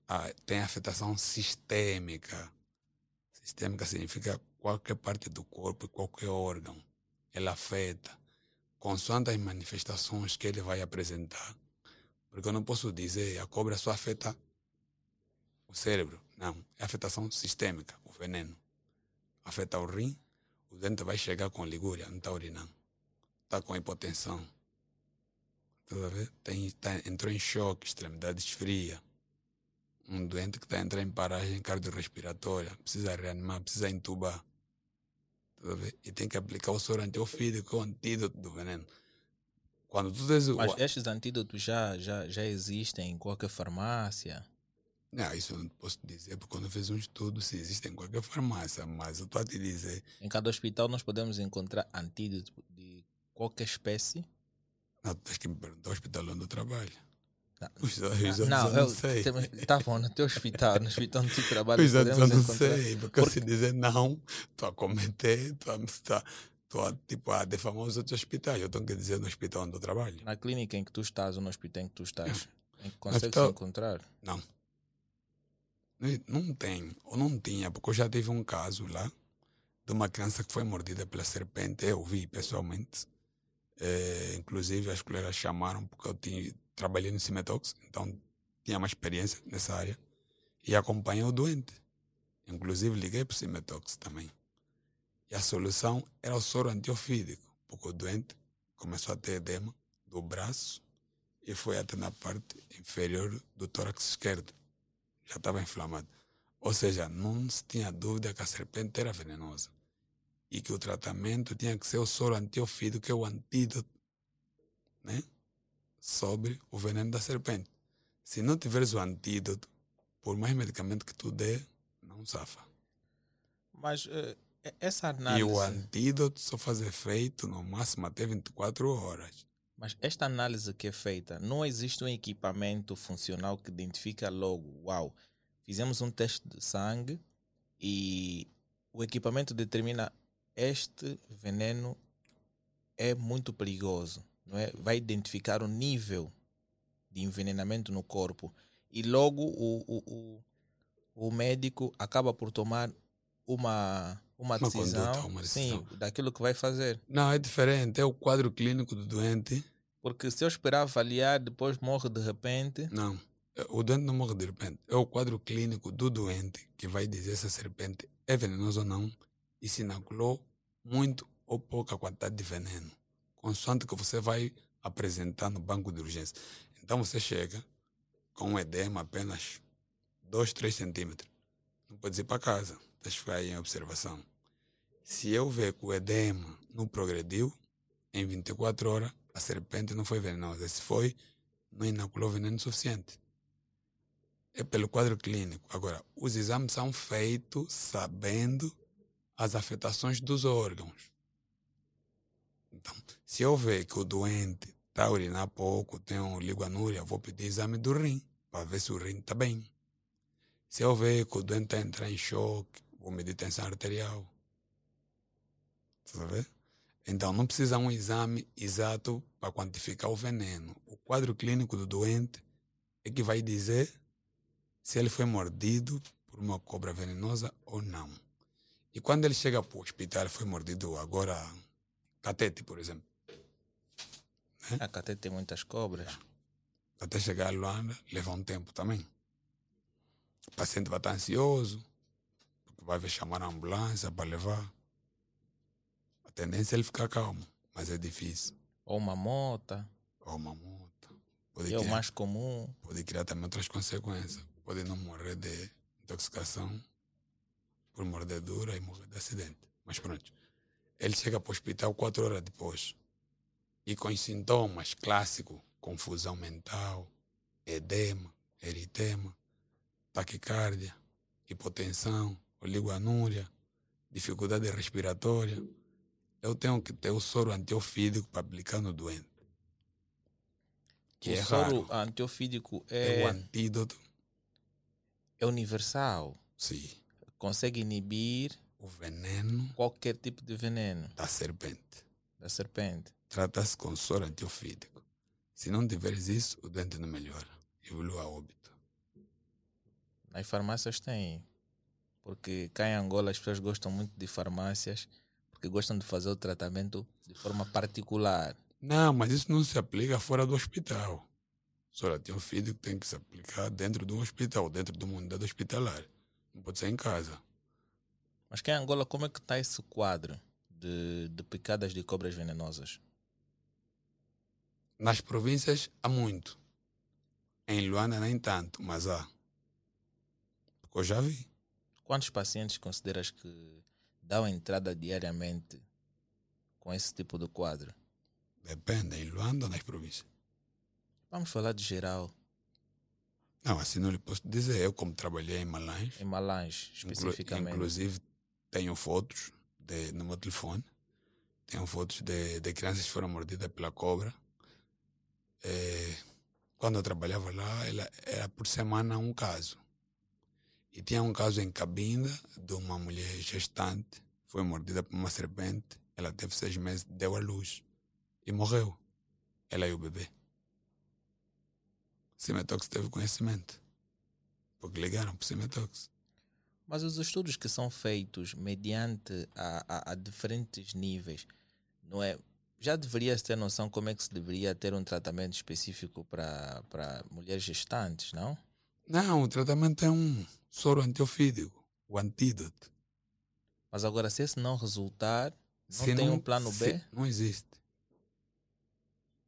Ah, tem afetação sistêmica. Sistêmica significa qualquer parte do corpo, qualquer órgão. Ela afeta, consoante as manifestações que ele vai apresentar. Porque eu não posso dizer a cobra só afeta o cérebro. Não, é afetação sistêmica, o veneno. Afeta o rim, o dente vai chegar com ligúria, não está urinando. Está com hipotensão. Tá Tem, tá, entrou em choque, extremidades fria. Um doente que está entrando em paragem cardiorrespiratória, precisa reanimar, precisa entubar. Tá e tem que aplicar o soro antiofídico, que é o antídoto do veneno. Quando tu tens Mas estes antídotos já, já, já existem em qualquer farmácia? Não, isso eu não posso dizer, porque quando eu fiz um estudo, se existe em qualquer farmácia, mas eu estou a te dizer. Em cada hospital nós podemos encontrar antídoto de qualquer espécie? Não, tens que me perguntar o hospital onde eu trabalho. Não, os, os não, eu, não sei. Tá bom, no teu hospital, no hospital onde tu trabalhas. Os eu não sei, porque, porque... se dizer não, estou a cometer, estou a, tô, tipo, a defamar os outros hospitais. Eu tenho que dizer no hospital onde eu trabalho. Na clínica em que tu estás ou no hospital em que tu estás, em que consegues encontrar? Não. Não tem, ou não tinha, porque eu já tive um caso lá de uma criança que foi mordida pela serpente. Eu vi pessoalmente. É, inclusive, as colegas chamaram porque eu tinha, trabalhei no Cimetox, então tinha uma experiência nessa área. E acompanhei o doente. Inclusive, liguei para o Cimetox também. E a solução era o soro antiofídico, porque o doente começou a ter edema do braço e foi até na parte inferior do tórax esquerdo já estava inflamado. Ou seja, não se tinha dúvida que a serpente era venenosa e que o tratamento tinha que ser o soro antiofídico, que é o antídoto né, sobre o veneno da serpente. Se não tiveres o antídoto, por mais medicamento que tu dê, não safa. Mas uh, essa análise... E o antídoto só faz efeito no máximo até 24 horas. Mas esta análise que é feita, não existe um equipamento funcional que identifica logo, uau, fizemos um teste de sangue e o equipamento determina este veneno é muito perigoso, não é? Vai identificar o nível de envenenamento no corpo e logo o, o, o, o médico acaba por tomar uma uma, uma decisão, conduta, uma decisão. Sim, daquilo que vai fazer. Não, é diferente. É o quadro clínico do doente. Porque se eu esperar avaliar, depois morre de repente. Não. O doente não morre de repente. É o quadro clínico do doente que vai dizer se a serpente é venenosa ou não e se inoculou muito ou pouca quantidade de veneno. Consoante que você vai apresentar no banco de urgência. Então você chega com um edema apenas 2, 3 centímetros. Não pode ir para casa Eu ficar em observação. Se eu ver que o edema não progrediu, em 24 horas a serpente não foi venenosa. Se foi, não inoculou veneno suficiente. É pelo quadro clínico. Agora, os exames são feitos sabendo as afetações dos órgãos. Então, se eu ver que o doente está a urinar pouco, tem um liganúria, vou pedir exame do rim, para ver se o rim está bem. Se eu ver que o doente está entrando em choque, vou medir tensão arterial. Sabe? Então, não precisa um exame exato para quantificar o veneno. O quadro clínico do doente é que vai dizer se ele foi mordido por uma cobra venenosa ou não. E quando ele chega para o hospital, foi mordido agora, catete, por exemplo. Né? A catete tem muitas cobras. Até chegar a Luanda, leva um tempo também. O paciente vai estar ansioso, vai chamar a ambulância para levar. A tendência é ele ficar calmo, mas é difícil. Ou uma mota. Ou uma mota. Pode é criar, o mais comum. Pode criar também outras consequências. Pode não morrer de intoxicação por mordedura e morrer de acidente. Mas pronto. Ele chega para o hospital quatro horas depois. E com sintomas clássicos, confusão mental, edema, eritema, taquicardia, hipotensão, oligoanúria, dificuldade respiratória, eu tenho que ter o soro antiofídico para aplicar no doente. que o é soro raro. antiofídico É, é, o antídoto, é universal. sim. Consegue inibir O veneno qualquer tipo de veneno da serpente. da serpente. Trata-se com soro antiofídico. Se não tiveres isso, o doente não melhora. Evolui a óbito. Nas farmácias tem. Porque cá em Angola as pessoas gostam muito de farmácias porque gostam de fazer o tratamento de forma particular. Não, mas isso não se aplica fora do hospital. Soro antiofídico tem que se aplicar dentro de um hospital, dentro de uma unidade hospitalar. Não pode ser em casa. Mas cá em Angola, como é que está esse quadro de, de picadas de cobras venenosas? Nas províncias há muito. Em Luanda nem tanto, mas há. Porque eu já vi. Quantos pacientes consideras que dão entrada diariamente com esse tipo de quadro? Depende, em Luanda ou nas províncias. Vamos falar de geral, Não, assim não lhe posso dizer. Eu, como trabalhei em Malães, em Malange especificamente. inclusive tenho fotos de, no meu telefone. Tenho fotos de, de crianças que foram mordidas pela cobra. Eh, quando eu trabalhava lá, ela, era por semana um caso. E tinha um caso em Cabinda de uma mulher gestante, foi mordida por uma serpente. Ela teve seis meses, deu à luz e morreu. Ela e o bebê. Cimetox teve conhecimento. Porque ligaram para o Cimetox. Mas os estudos que são feitos mediante a, a, a diferentes níveis, não é? Já deveria ter noção como é que se deveria ter um tratamento específico para mulheres gestantes, não? Não, o tratamento é um soro antiofídico, o antídoto. Mas agora, se esse não resultar, não Se tem um plano B? Não existe.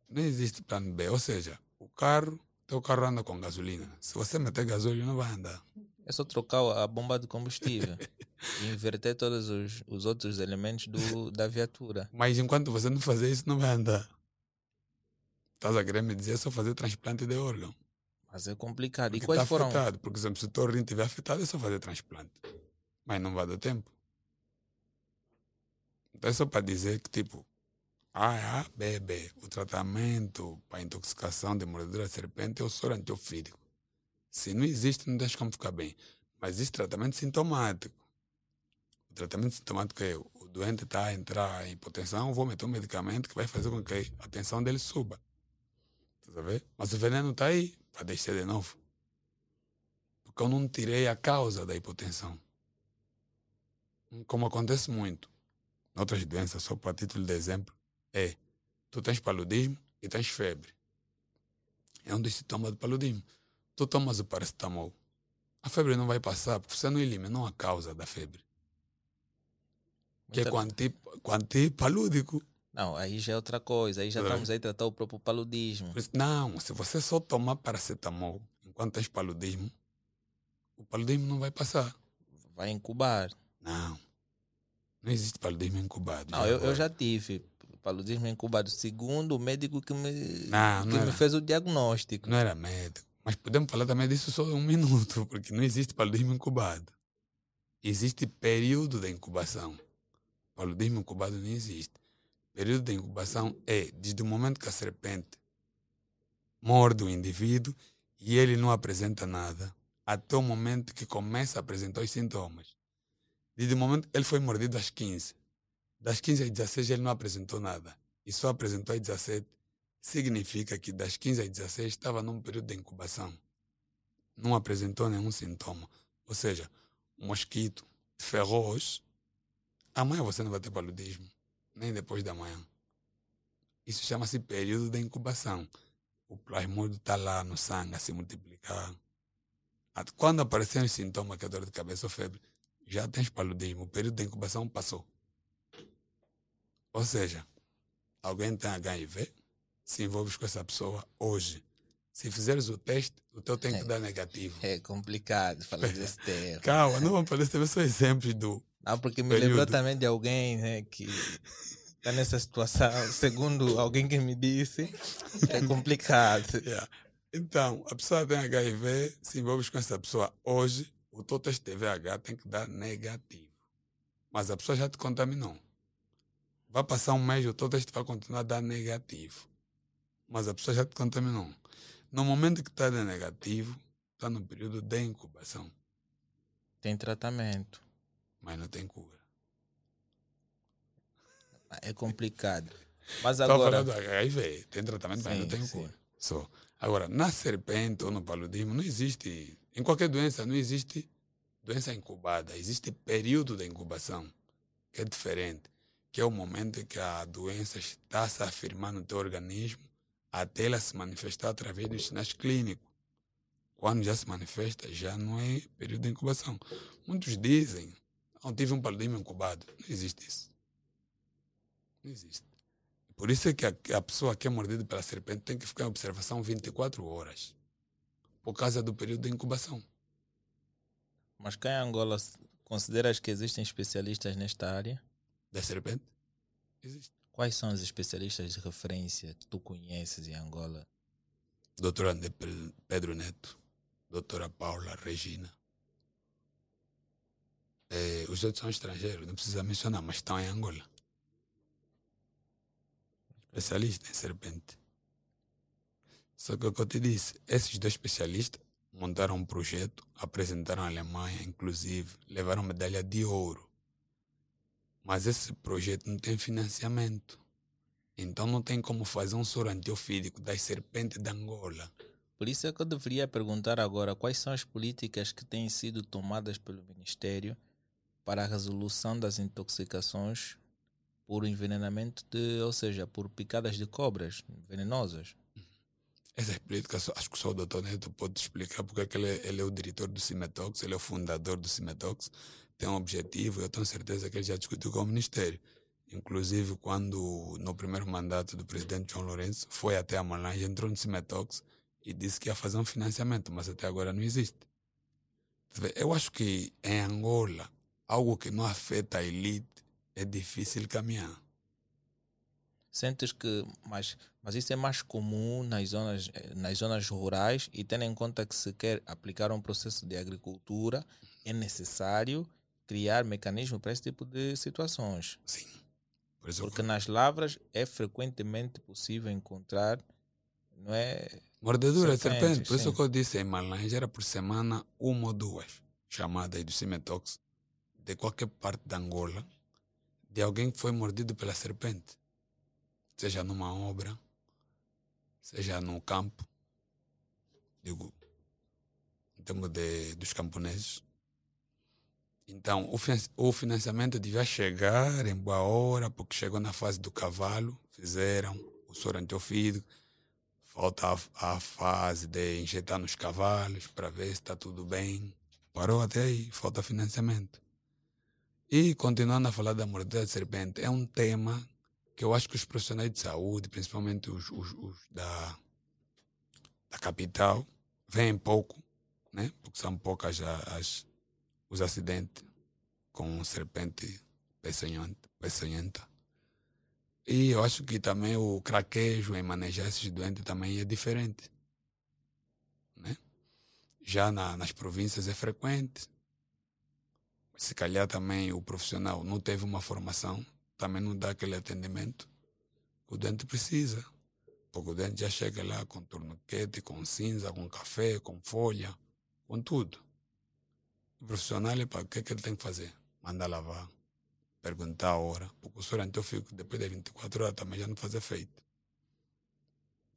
Não existe plano B. Ou seja, o carro, teu carro anda com gasolina. Se você meter gasolina, não vai andar. É só trocar a bomba de combustível e inverter todos os, os outros elementos do, da viatura. Mas enquanto você não fazer isso, não vai andar. Estás a querer me dizer só fazer transplante de órgão. Mas é complicado. E Porque quais está foram? afetado. Por exemplo, se o teu rim estiver afetado, é só fazer transplante. Mas não vai dar tempo. Então é só para dizer que, tipo, A A, B B. O tratamento para intoxicação de mordedura de serpente é o soro antiofídico. Se não existe, não deixa como ficar bem. Mas existe tratamento sintomático. O tratamento sintomático é o doente está a entrar em hipotensão, vou meter um medicamento que vai fazer com que a tensão dele suba. Tá? Mas o veneno está aí para descer de novo. Porque eu não tirei a causa da hipotensão. Como acontece muito. Outras doenças, só para título de exemplo, é tu tens paludismo e tens febre. É um dos sintomas do paludismo. Tu tomas o paracetamol. A febre não vai passar porque você não eliminou a causa da febre. Que é Muita- com anti, com antipalúdico. Não, aí já é outra coisa. Aí já estamos aí a tratar o próprio paludismo. Não, se você só tomar paracetamol enquanto tens paludismo, o paludismo não vai passar. Vai incubar. Não. Não existe paludismo incubado. Não, eu, eu agora. já tive paludismo incubado. Segundo o médico que me, Não, que não me fez o diagnóstico. Não era médico. Mas podemos falar também disso só um minuto, porque não existe paludismo incubado. Existe período de incubação. Paludismo incubado não existe. Período de incubação é desde o momento que a serpente morde o indivíduo e ele não apresenta nada, até o momento que começa a apresentar os sintomas. Desde o momento que ele foi mordido às 15. Das 15 às 16 ele não apresentou nada. E só apresentou às 17 significa que das 15 às 16 estava num período de incubação. Não apresentou nenhum sintoma. Ou seja, mosquito ferrou amanhã você não vai ter paludismo, nem depois da manhã. Isso chama-se período de incubação. O plasmódio está lá no sangue a se multiplicar. Quando aparecerem os sintomas, que é dor de cabeça ou febre, já tens paludismo. O período de incubação passou. Ou seja, alguém tem HIV, se envolves com essa pessoa hoje. Se fizeres o teste, o teu tem que dar negativo. É complicado falar desse tema. Calma, não vamos fazer também só exemplos do. Não, porque me Período. lembrou também de alguém né, que está nessa situação. Segundo alguém que me disse, é complicado. Yeah. Então, a pessoa tem HIV, se envolves com essa pessoa hoje, o teu teste de VH tem que dar negativo. Mas a pessoa já te contaminou. Vai passar um mês, o teu teste vai continuar a dar negativo. mas a pessoa já te contaminou. No momento que está de negativo, está no período de incubação. Tem tratamento. Mas não tem cura. É complicado. Mas agora. falando do HIV, tem tratamento, mas Sim, não tem sim. cura. Só. Agora, na serpente ou no paludismo, não existe. Em qualquer doença, não existe doença incubada. Existe período de incubação, que é diferente. Que é o momento em que a doença está se afirmar no teu organismo até ela se manifestar através dos sinais clínicos. Quando já se manifesta, já não é período de incubação. Muitos dizem, não tive um paludismo incubado. Não existe isso. Não existe. Por isso é que a, a pessoa que é mordida pela serpente tem que ficar em observação 24 horas. Por causa do período de incubação. Mas cá em Angola, consideras que existem especialistas nesta área? Da serpente? Existe. Quais são os especialistas de referência que tu conheces em Angola? Doutora André Pe- Pedro Neto. Doutora Paula Regina. Eh, os outros são estrangeiros, não precisa mencionar, mas estão em Angola. Especialista em serpente. Só que o que eu te disse, esses dois especialistas montaram um projeto, apresentaram à Alemanha, inclusive, levaram medalha de ouro. Mas esse projeto não tem financiamento. Então não tem como fazer um soro antiofídico das serpentes de Angola. Por isso é que eu deveria perguntar agora quais são as políticas que têm sido tomadas pelo Ministério para a resolução das intoxicações por envenenamento de, ou seja, por picadas de cobras venenosas. Essas políticas, só- acho que só o doutor Neto pode explicar porque é ele, é- ele é o diretor do Cimetox, ele é o fundador do Cimetox, tem um objetivo, eu tenho certeza que ele já discutiu com o Ministério. Inclusive, quando no primeiro mandato do presidente João Lourenço foi até a Malange, entrou no Cimetox e disse que ia fazer um financiamento, mas até agora não existe. Eu acho que em Angola, algo que não afeta a elite é difícil caminhar. Sentes que, mas, mas isso é mais comum nas zonas, nas zonas rurais e tendo em conta que se quer aplicar um processo de agricultura, é necessário criar mecanismos para esse tipo de situações. Sim. Por isso, Porque nas lavras é frequentemente possível encontrar, não é? Mordedura de Serpente. Por isso sim. que eu disse em Malange era por semana uma ou duas chamadas do Cimetox de qualquer parte da Angola de alguém que foi mordido pela serpente. Seja numa obra, seja no campo, digo, em termos de, dos camponeses. Então, o, finan- o financiamento devia chegar em boa hora, porque chegou na fase do cavalo, fizeram o soro antiofídico, Falta a, a fase de injetar nos cavalos para ver se está tudo bem. Parou até aí, falta financiamento. E continuando a falar da mordida de serpente, é um tema que eu acho que os profissionais de saúde, principalmente os, os, os da, da capital, veem pouco, né? porque são poucas as, os acidentes com serpente peçonhenta. E eu acho que também o craquejo em manejar esses doentes também é diferente. Né? Já na, nas províncias é frequente. Se calhar também o profissional não teve uma formação, também não dá aquele atendimento que o doente precisa. Porque o doente já chega lá com tornoquete, com cinza, com café, com folha, com tudo. O profissional, para o que, é que ele tem que fazer? Manda lavar perguntar a hora, porque o soro antiofídico depois de 24 horas também já não faz efeito.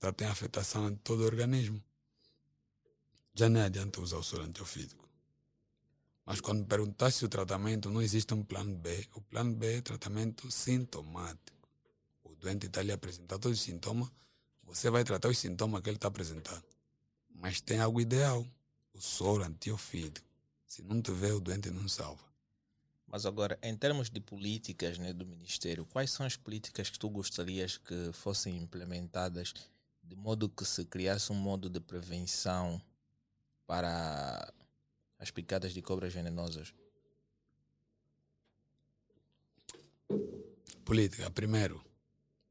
Já tem afetação em todo o organismo. Já não adianta usar o soro antiofídico. Mas quando perguntar se o tratamento não existe um plano B, o plano B é tratamento sintomático. O doente está ali a apresentar todos os sintomas, você vai tratar os sintomas que ele está apresentando. Mas tem algo ideal, o soro antiofídico. Se não tiver, o doente não salva. Mas agora, em termos de políticas né, do Ministério, quais são as políticas que tu gostarias que fossem implementadas de modo que se criasse um modo de prevenção para as picadas de cobras venenosas? Política, primeiro,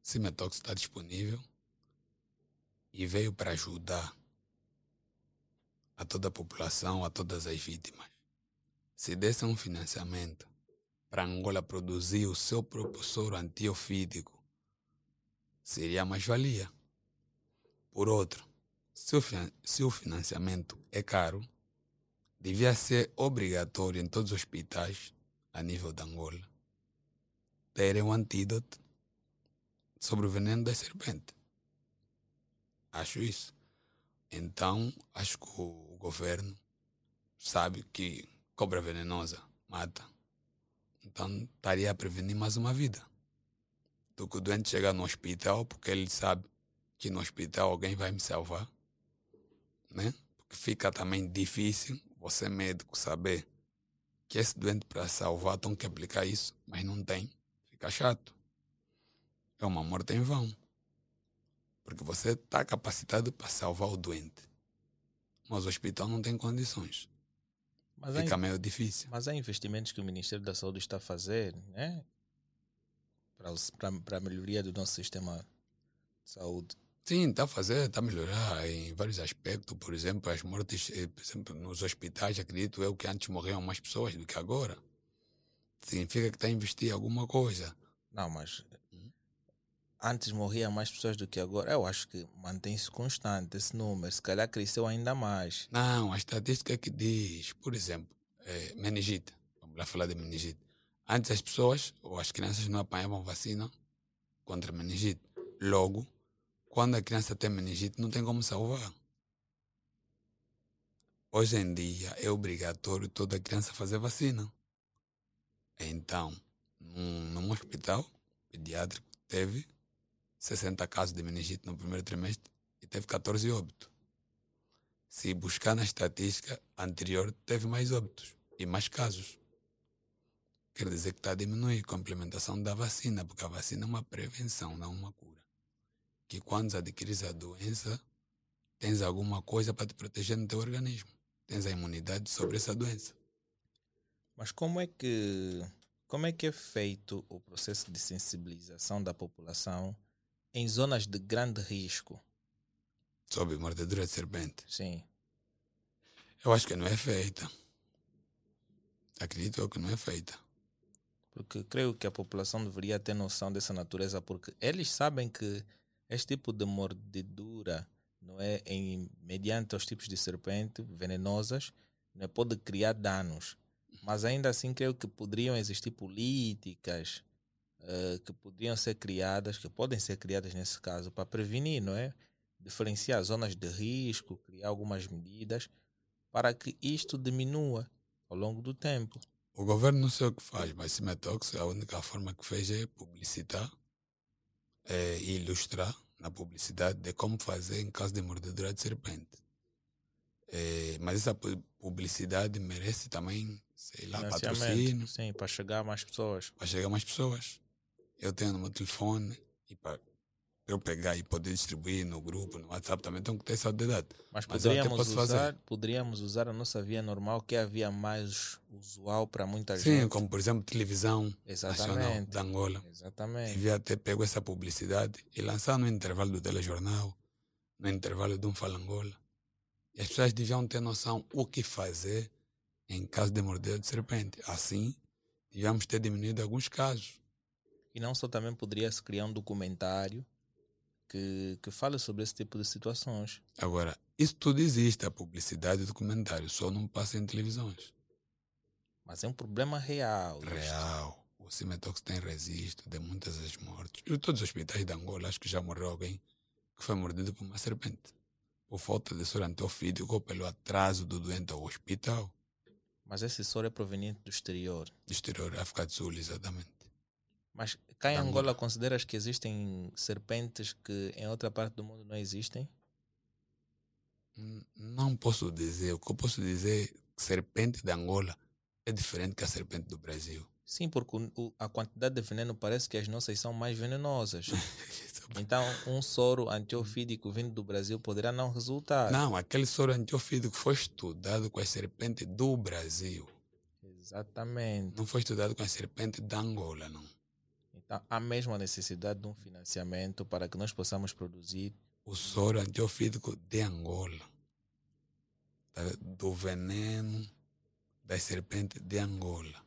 Cimetox está disponível e veio para ajudar a toda a população, a todas as vítimas. Se desse um financiamento para Angola produzir o seu próprio soro antiofídico, seria mais-valia. Por outro, se o, se o financiamento é caro, devia ser obrigatório em todos os hospitais a nível de Angola terem um antídoto sobre o veneno da serpente. Acho isso. Então, acho que o governo sabe que cobra venenosa mata. Então, estaria a prevenir mais uma vida. Do que o doente chegar no hospital porque ele sabe que no hospital alguém vai me salvar. Né? Porque fica também difícil você, médico, saber que esse doente para salvar tem que aplicar isso, mas não tem. Fica chato. É uma morte em vão. Porque você está capacitado para salvar o doente. Mas o hospital não tem condições. Mas Fica meio difícil. Mas há investimentos que o Ministério da Saúde está a fazer né? para a melhoria do nosso sistema de saúde. Sim, está a fazer, está a melhorar em vários aspectos. Por exemplo, as mortes, eh, por exemplo, nos hospitais, acredito eu que antes morriam mais pessoas do que agora. Significa que está a investir alguma coisa. Não, mas antes morriam mais pessoas do que agora. Eu acho que mantém-se constante esse número. Se calhar cresceu ainda mais. Não, a estatística que diz, por exemplo, é, meningite. Vamos lá falar de meningite. Antes as pessoas ou as crianças não apanhavam vacina contra meningite. Logo, quando a criança tem meningite, não tem como salvar. Hoje em dia é obrigatório toda criança fazer vacina. Então, num, num hospital pediátrico, teve 60 casos de meningite no primeiro trimestre e teve 14 óbitos. Se buscar na estatística anterior, teve mais óbitos e mais casos. Quer dizer que está a diminuir com a implementação da vacina, porque a vacina é uma prevenção, não uma cura. Que quando adquires a doença, tens alguma coisa para te proteger no teu organismo. Tens a imunidade sobre essa doença. Mas como é que como é que é feito o processo de sensibilização da população em zonas de grande risco. Sob mordedura de serpente? Sim. Eu acho que não é feita. Acredito eu que não é feita. Porque creio que a população deveria ter noção dessa natureza, porque eles sabem que este tipo de mordedura não é em, mediante os tipos de serpente venenosas não é, pode criar danos. Mas ainda assim creio que poderiam existir políticas uh, que poderiam ser criadas, que podem ser criadas nesse caso, para prevenir, não é? Diferenciar zonas de risco, criar algumas medidas para que isto diminua ao longo do tempo. O governo não sei o que faz, mas Cimetox a única forma que fez é publicitar é, ilustrar na publicidade de como fazer em caso de mordedura de serpente. É, mas essa publicidade merece também, sei lá, patrocínio. Sim, para chegar a mais pessoas. Para chegar a mais pessoas eu tenho no meu telefone e para eu pegar e poder distribuir no grupo, no WhatsApp também tenho que ter essa de dados. Mas, Mas poderíamos, usar, fazer. poderíamos usar a nossa via normal que havia mais usual para muita Sim, gente. Sim, como por exemplo televisão Exatamente. nacional da Angola. Exatamente. Devia ter pego essa publicidade e lançar no intervalo do telejornal, no intervalo de um Fala Angola. E as pessoas deviam ter noção o que fazer em caso de morder de serpente. Assim, devíamos ter diminuído alguns casos. E não só também poderia-se criar um documentário que, que fale sobre esse tipo de situações. Agora, isso tudo existe, a publicidade e documentário, só não passa em televisões. Mas é um problema real. Real. Isto. O Cimetox tem registro de muitas das mortes. Em todos os hospitais de Angola, acho que já morreu alguém que foi mordido por uma serpente. Por falta de soro antiofídico ou pelo atraso do doente ao hospital. Mas esse soro é proveniente do exterior? Do exterior, África do Sul, exatamente. Mas cá em Angola consideras que existem serpentes que em outra parte do mundo não existem? Não posso dizer. O que eu posso dizer é que serpente de Angola é diferente que a serpente do Brasil. Sim, porque o, a quantidade de veneno parece que as nossas são mais venenosas. então, um soro antiofídico vindo do Brasil poderá não resultar. Não, aquele soro antiofídico foi estudado com a serpente do Brasil. Exatamente. Não foi estudado com a serpente da Angola, não. Há mesmo a necessidade de um financiamento para que nós possamos produzir o soro antiofídico de Angola, do veneno das serpentes de Angola.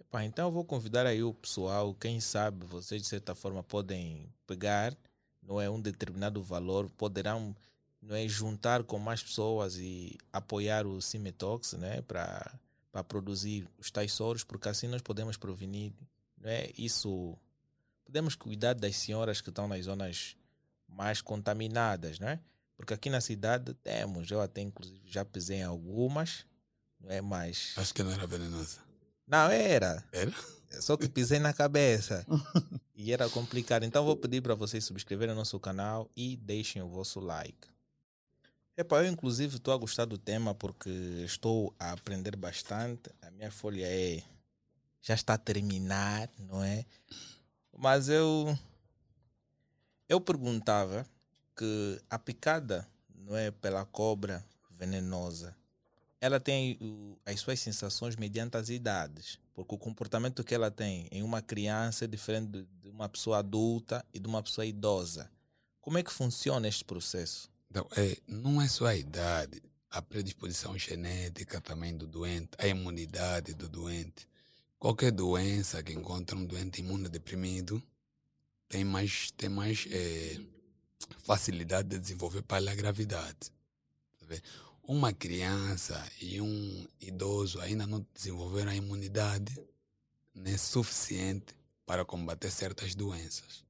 Epa, então eu vou convidar aí o pessoal, quem sabe vocês de certa forma podem pegar não é um determinado valor, poderão não é juntar com mais pessoas e apoiar o Cimetox, né, para para produzir os tais soros, porque assim nós podemos prevenir, não é isso. Podemos cuidar das senhoras que estão nas zonas mais contaminadas, né? Porque aqui na cidade temos, eu até inclusive já pisei em algumas, não é mais. Acho que não era venenosa. Não era. Era? Só que pisei na cabeça. e era complicado. Então vou pedir para vocês subscreverem o nosso canal e deixem o vosso like. Epa, eu inclusive estou a gostar do tema porque estou a aprender bastante. A minha folha é já está a terminar, não é? Mas eu eu perguntava que a picada, não é, pela cobra venenosa, ela tem as suas sensações mediante as idades, porque o comportamento que ela tem em uma criança é diferente de uma pessoa adulta e de uma pessoa idosa. Como é que funciona este processo? Então, é, não é só a idade, a predisposição genética também do doente, a imunidade do doente. Qualquer doença que encontra um doente imunodeprimido tem mais, tem mais é, facilidade de desenvolver para a gravidade. Tá Uma criança e um idoso ainda não desenvolveram a imunidade né, suficiente para combater certas doenças.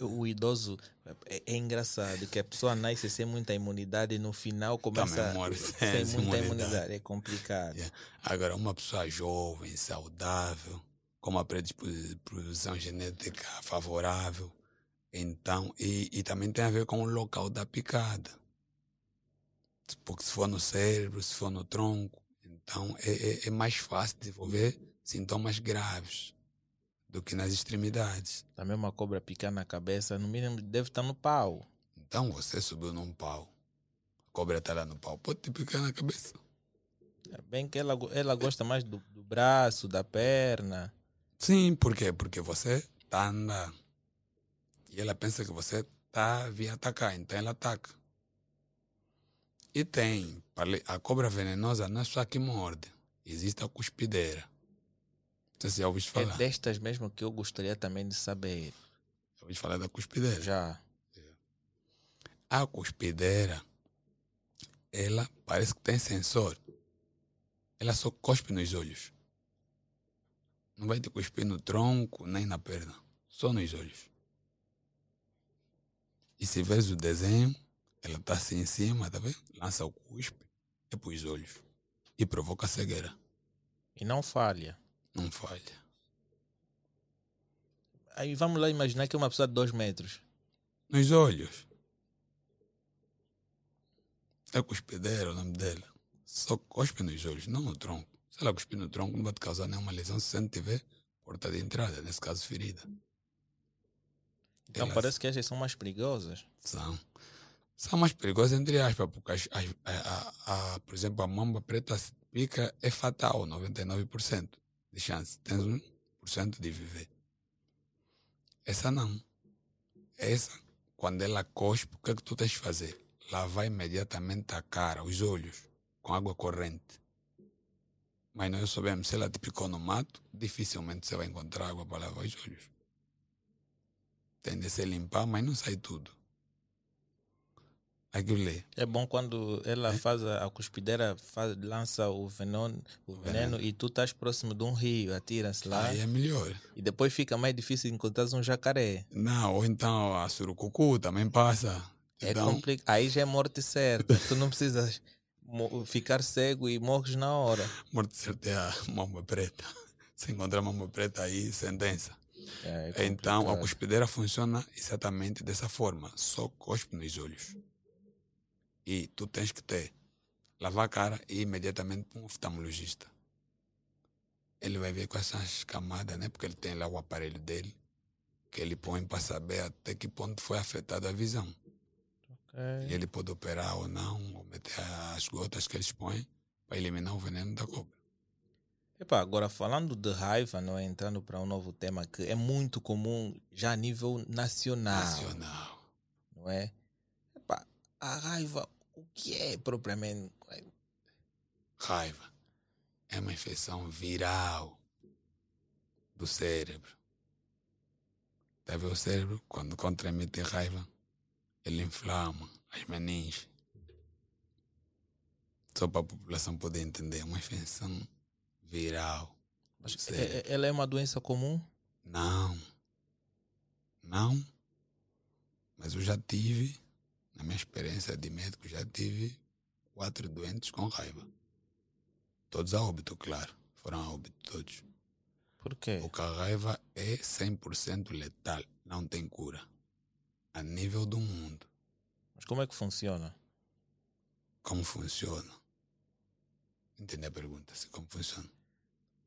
O idoso é, é, engraçado que a pessoa nasce sem muita imunidade e no final começa morre sem, sem muita imunidade. imunidade. É complicado. Yeah. Agora, uma pessoa jovem, saudável, com uma predisposição genética favorável, então, e, e também tem a ver com o local da picada. Porque se for no cérebro, se for no tronco, então é, é, é mais fácil desenvolver sintomas graves do que nas extremidades. Também uma cobra picar na cabeça, no mínimo deve estar no pau. Então você subiu num pau. A cobra está lá no pau. Pode te picar na cabeça. É bem que ela, ela gosta mais do, do braço, da perna. Sim, por quê? Porque você está andando. E ela pensa que você está vir atacar, então ela ataca. E tem, a cobra venenosa não é só que morde, existe a cuspideira. Você já ouviu falar? É destas mesmo que eu gostaria também de saber. Já ouviu falar da cuspideira? Já. A cuspideira, ela parece que tem sensor. Ela só cospe nos olhos. Não vai te cuspir no tronco nem na perna, só nos olhos. E se vês o desenho, ela está assim em cima, tá vendo? Lança o cuspe, é para os olhos. E provoca cegueira. E não falha. Não falha. Aí vamos lá imaginar que é uma pessoa de dois metros. Nos olhos. É cuspideira o nome dela. Só cospe nos olhos, não no tronco. Se ela cuspir no tronco, não vai te causar nenhuma lesão se você não tiver porta de entrada, nesse caso ferida. Então Elas parece que essas são mais perigosas. São. São mais perigosas, entre aspas, porque as, as, a, a, a, por exemplo, a mamba preta pica é fatal, 99% de chance. Tens 1% de viver. Essa não. Essa, quando ela cospe, o que é que tu tens de fazer? Lavar imediatamente a cara, os olhos, com água corrente. Mas nós sabemos, se ela te picou no mato, dificilmente você vai encontrar água para lavar os olhos. Tem de se limpar, mas não sai tudo. Aquilo é. É bom quando ela é? faz a, a cuspideira, faz, lança o veneno, o veneno, e tu estás próximo de um rio, atira-se lá. Aí é melhor. E depois fica mais difícil encontrar um jacaré. Não, ou então a surucucu também passa. É então... complicado. Aí já é morte certa. tu não precisas ficar cego e morres na hora. Morte certa é a mamba preta. Se encontrar mamba preta aí, sentença. É, é então a cuspideira funciona exatamente dessa forma. Só cospe nos olhos. E tu tens que ter lavar a cara e imediatamente para um oftalmologista. Ele vai ver com essas camadas, né? Porque ele tem lá o aparelho dele, que ele põe para saber até que ponto foi afetada a visão. Okay. E ele pode operar ou não, ou meter as gotas que eles põem para eliminar o veneno da cobra. Epa, agora falando de raiva, não é? entrando para um novo tema que é muito comum já a nível nacional. Nacional. Não é? Epa, a raiva, o que é propriamente? Raiva é uma infecção viral do cérebro. Tá ver o cérebro, quando transmite raiva, ele inflama as meninges. Só para a população poder entender, uma infecção viral. Mas é- é- ela é uma doença comum? Não. Não. Mas eu já tive, na minha experiência de médico, já tive quatro doentes com raiva. Todos a óbito, claro. Foram a óbito todos. Por quê? Porque a raiva é 100% letal. Não tem cura. A nível do mundo. Mas como é que funciona? Como funciona? Entende a pergunta? Assim, como funciona?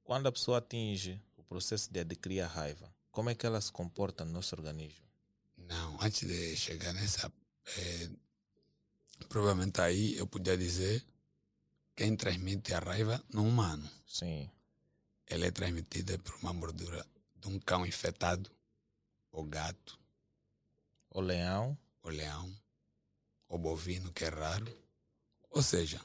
Quando a pessoa atinge o processo de adquirir a raiva, como é que ela se comporta no nosso organismo? Não, antes de chegar nessa. Eh, provavelmente aí eu podia dizer quem transmite a raiva no humano. Sim. Ela é transmitida por uma mordura de um cão infectado, ou gato, O leão, ou leão, ou bovino, que é raro. Ou seja,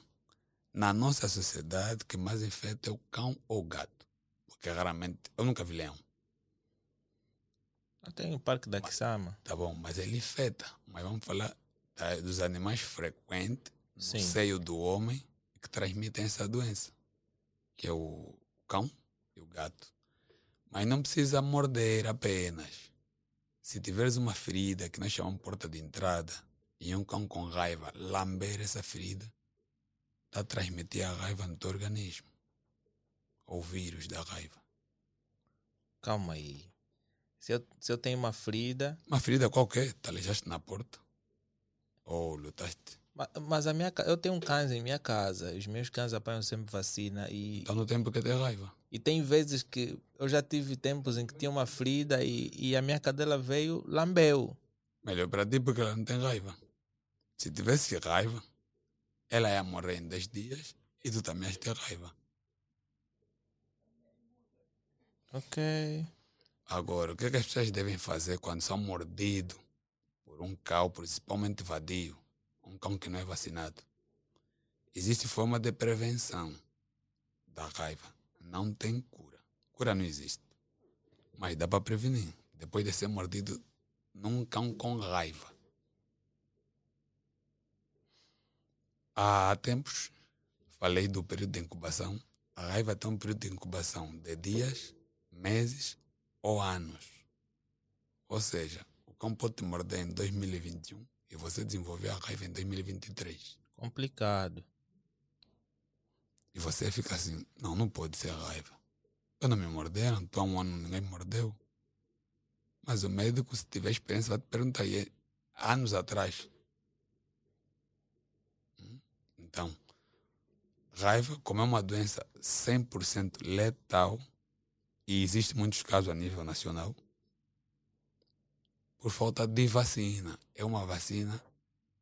na nossa sociedade, o que mais infecta é o cão ou o gato. Porque raramente. Eu nunca vi leão. Tem o Parque da Kisama. Tá bom, mas ele infeta. Mas vamos falar tá, dos animais frequentes no Sim. seio do homem que transmitem essa doença, que é o cão e o gato. Mas não precisa morder apenas. Se tiveres uma ferida que nós chamamos porta de entrada e um cão com raiva lamber essa ferida, está a transmitir a raiva no teu organismo. Ou vírus da raiva. Calma aí. Se eu, se eu tenho uma ferida, Uma ferida qualquer, te aleijaste na porta. Ou lutaste. ma- mas a minha, eu tenho cães em minha casa, os meus cães apanham sempre vacina e, Então não tem porque ter raiva. e tem vezes que eu já tive tempos em que tinha uma ferida e, e a minha cadela veio, lambeu. Melhor para ti porque ela não tem raiva. Se tivesse raiva, ela ia morrer em 10 dias e tu também ias ter raiva. Ok. Agora, o que, é que as pessoas devem fazer quando são mordidos por um cão, principalmente vadio, um cão que não é vacinado? Existe forma de prevenção da raiva. Não tem cura. Cura não existe. Mas dá para prevenir. Depois de ser mordido num cão com raiva. Há tempos, falei do período de incubação. A raiva tem um período de incubação de dias, meses ou anos. Ou seja, o cão pode te morder em 2021 e você desenvolver a raiva em 2023. Complicado. E você fica assim, não, não pode ser raiva. Eu não me morderam, estou há um ano ninguém me mordeu. Mas o médico, se tiver experiência, vai te perguntar, e é anos atrás. Hum? Então, raiva, como é uma doença 100% letal, e existe muitos casos a nível nacional, por falta de vacina. É uma vacina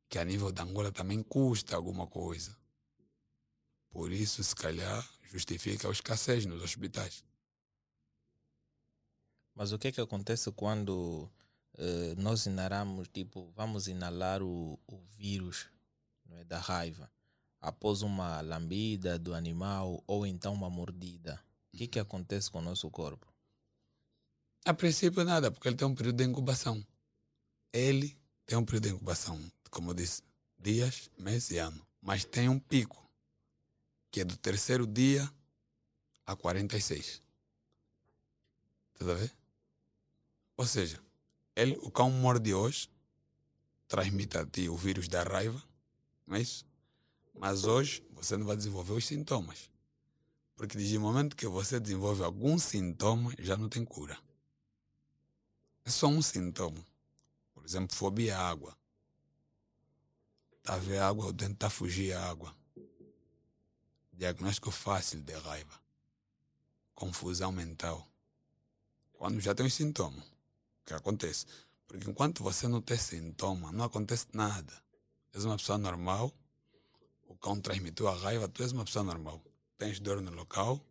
que a nível da Angola também custa alguma coisa. Por isso, se calhar, justifica a escassez nos hospitais. Mas o que é que acontece quando eh, nós inalamos, tipo, vamos inalar o, o vírus é, da raiva após uma lambida do animal ou então uma mordida? O que, que acontece com o nosso corpo? A princípio, nada, porque ele tem um período de incubação. Ele tem um período de incubação, como eu disse, dias, mês e ano. Mas tem um pico, que é do terceiro dia a 46. Tudo a ver? Ou seja, ele, o cão morde hoje, transmite a ti o vírus da raiva, não é isso? Mas hoje você não vai desenvolver os sintomas. Porque desde o momento que você desenvolve algum sintoma, já não tem cura. É só um sintoma. Por exemplo, fobia à água. Está a ver água, o dente está a fugir à água. Diagnóstico fácil de raiva. Confusão mental. Quando já tem os sintomas, o que acontece? Porque enquanto você não tem sintoma, não acontece nada. És uma pessoa normal, o cão transmitiu a raiva, tu és uma pessoa normal. Tens dor no local,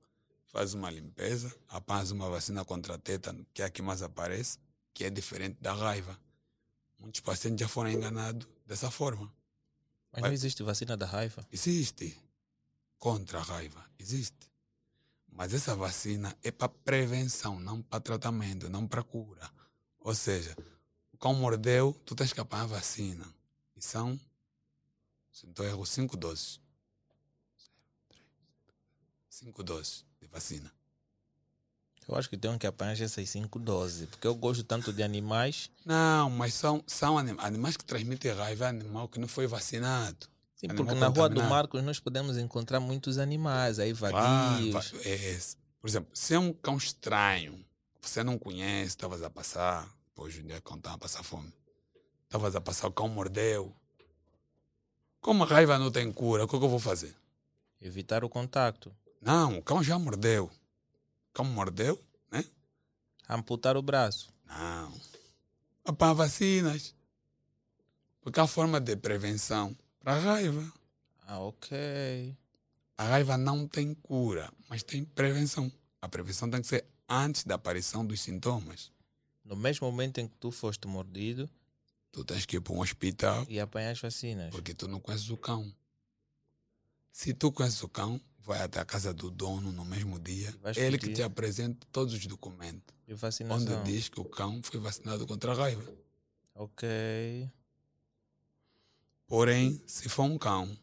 faz uma limpeza, apanhas uma vacina contra tétano, que é a que mais aparece, que é diferente da raiva. Muitos pacientes já foram enganados dessa forma. Mas Vai- não existe vacina da raiva? Existe contra a raiva, existe. Mas essa vacina é para prevenção, não para tratamento, não para cura. Ou seja, o cão mordeu, tu tens que apanhar vacina. E são, se não erro, cinco doses. Cinco doses de vacina. Eu acho que tenho que apanhar essas cinco doses, porque eu gosto tanto de animais. Não, mas são, são anim- animais que transmitem raiva, é animal que não foi vacinado. Sim, Animal porque na Rua do. Marcos nós podemos encontrar muitos animais, aí Ah, vadios. va- é, por exemplo, se é um cão estranho, você não conhece, estavas a passar, hoje em dia cão estava a passar fome, estavas a passar, o cão mordeu. Como a raiva não tem cura, o que, é que eu vou fazer? Evitar o contato. Não, o cão já mordeu. O cão mordeu, né? Amputar o braço. Não. Apanha vacinas. Porque há forma de prevenção para a raiva. Ah, ok. A raiva não tem cura, mas tem prevenção. A prevenção tem que ser antes da aparição dos sintomas. No mesmo momento em que tu foste mordido Tu tens que ir para um hospital e apanhar as vacinas. porque tu não conheces o cão. Se tu conheces o cão, vai até a casa do dono no mesmo dia. Vais Ele que te apresenta todos os documentos. De vacinação. Onde diz que o cão foi vacinado contra a raiva. Ok. Porém, se for um cão,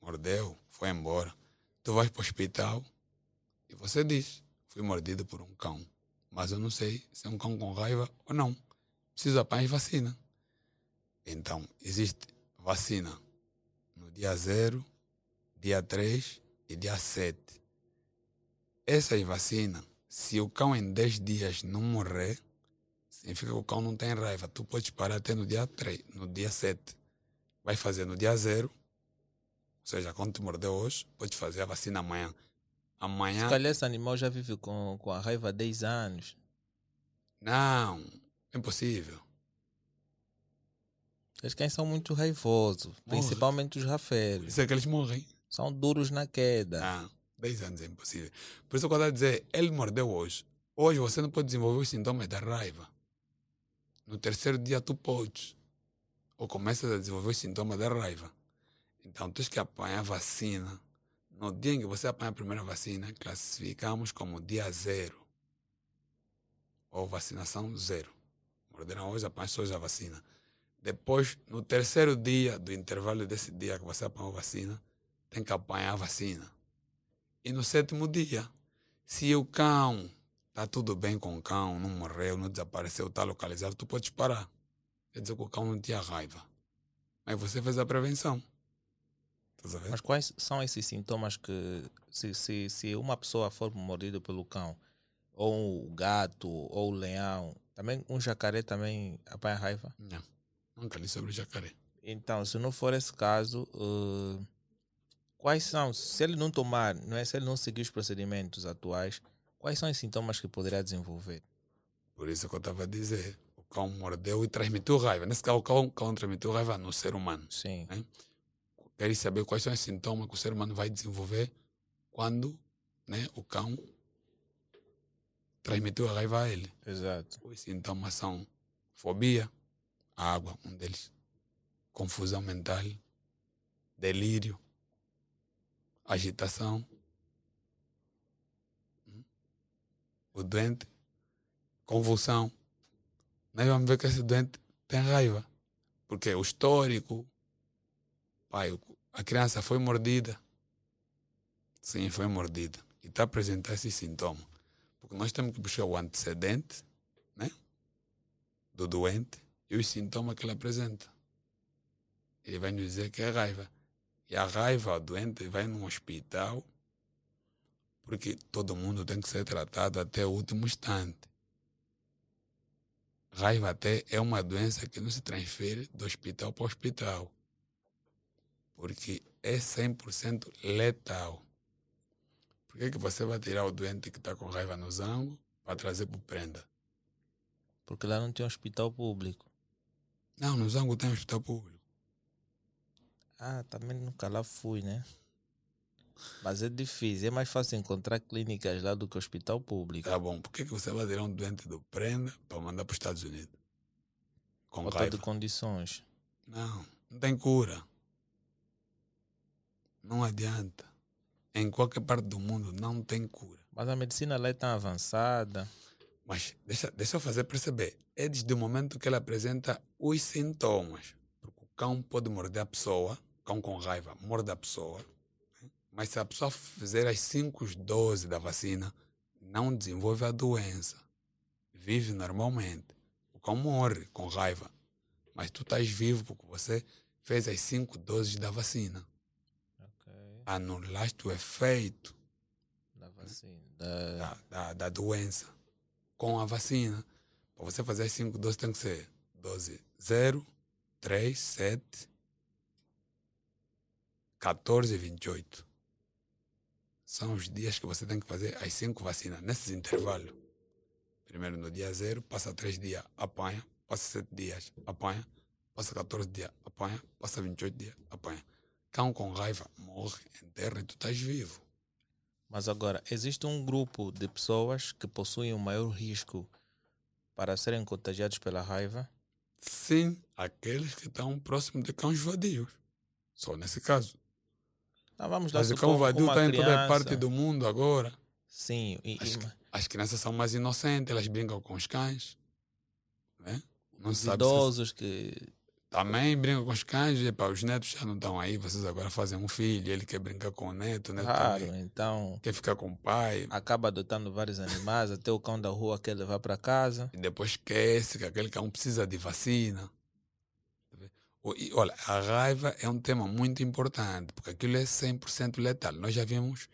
mordeu, foi embora, tu vais para o hospital e você diz: fui mordido por um cão, mas eu não sei se é um cão com raiva ou não. Preciso apenas vacina. Então, existe vacina no dia 0, dia 3 e dia 7. Essas vacinas, se o cão em 10 dias não morrer, significa que o cão não tem raiva. Tu podes parar até no dia 3, no dia 7 vai fazer no dia zero, ou seja, quando te mordeu hoje, pode fazer a vacina amanhã. Amanhã, Se calhar esse animal já vive com, com a raiva há 10 anos. não, é impossível. Os cães são muito raivosos, principalmente os rafeiros. Isso é que eles morrem. São duros na queda. Não, 10 anos é impossível. Por isso que eu a dizer, ele mordeu hoje. Hoje você não pode desenvolver os sintomas da raiva. No terceiro dia tu podes. Ou começas a desenvolver os sintomas da raiva. Então tens que apanhar vacina. No dia em que você apanha a primeira vacina, classificamos como dia zero. Ou vacinação zero. Morderam hoje, apanha hoje a vacina. Depois, no terceiro dia do intervalo desse dia que você apanhou a vacina, tem que apanhar a vacina. E no sétimo dia, se o cão está tudo bem com o cão, não morreu, não desapareceu, está localizado, tu podes parar. Quer dizer que o cão não tinha raiva. Mas você fez a prevenção. Mas quais são esses sintomas que, se, se, se uma pessoa for mordida pelo cão, ou o gato, ou o leão, também um jacaré também apanha raiva? Não. Nunca li sobre jacaré. Então, se não for esse caso, eh, quais são, se ele não tomar, não é, se ele não seguir os procedimentos atuais, quais são os sintomas que poderá desenvolver? Por isso que eu estava a dizer. O cão mordeu e transmitiu raiva. Nesse caso, o cão, cão transmitiu raiva no ser humano. Sim. né? Queres saber quais são os sintomas que o ser humano vai desenvolver quando né, o cão transmitiu a raiva a ele. Exato. Os sintomas são fobia, água, um deles, confusão mental, delírio, agitação. O doente, convulsão. Nós vamos ver que esse doente tem raiva. Porque o histórico, pai, a criança foi mordida. Sim, foi mordida. E está a apresentar esses sintomas. Porque nós temos que buscar o antecedente né, do doente e os sintomas que ele apresenta. Ele vai nos dizer que é raiva. E a raiva, doente vai num hospital, porque todo mundo tem que ser tratado até o último instante. Raiva até é uma doença que não se transfere do hospital para o hospital, porque é 100% letal. Por que, que você vai tirar o doente que está com raiva no zango para trazer para o prenda? Porque lá não tem hospital público. Não, no zango tem hospital público. Ah, também nunca lá fui, né? Mas é difícil, é mais fácil encontrar clínicas lá do que hospital público. Tá bom, por que, que você vai tirar um doente do prenda para mandar para os Estados Unidos? Com Falta de condições. Não, não tem cura. Não adianta. Em qualquer parte do mundo não tem cura. Mas a medicina lá é tão avançada. Mas deixa, deixa eu fazer perceber. É desde o momento que ele apresenta os sintomas. Porque o cão pode morder a pessoa, cão com raiva, morde a pessoa. né? Mas se a pessoa fizer as 5 doses da vacina, não desenvolve a doença. Vive normalmente. O cão morre com raiva. Mas tu estás vivo porque você fez as 5 doses da vacina. Ok. Anulaste o efeito Da vacina. Da... da, da, da doença com a vacina. Para você fazer as 5 doses tem que ser dose 0, 3, 7, 14 e 28. São os dias que você tem que fazer as 5 vacinas, nesses intervalos. Primeiro no dia 0, passa 3 dias, apanha, passa 7 dias, apanha, passa 14 dias, apanha, passa 28 dias, apanha. Cão com raiva morre, enterra e tu estás vivo. Mas agora, existe um grupo de pessoas que possuem um maior risco para serem contagiados pela raiva? Sim, aqueles que estão próximos de cães vadios. Só nesse caso. Não, vamos dar Mas o cão vadio está em toda parte do mundo agora. Sim, e, e- As, as crianças são mais inocentes, elas brincam com os cães. Né? Não os sabe se- idosos que Também brincam com os cães. E, pá, os netos já não estão aí, vocês agora fazem um filho, ele quer brincar com o neto, o neto Claro, também então quer ficar com o pai. acaba adotando vários animais, até o cão da rua quer levar para casa. E depois esquece que aquele cão precisa de vacina. E, Olha, a raiva é um tema muito importante, porque aquilo é 100% letal. Nós já vimos,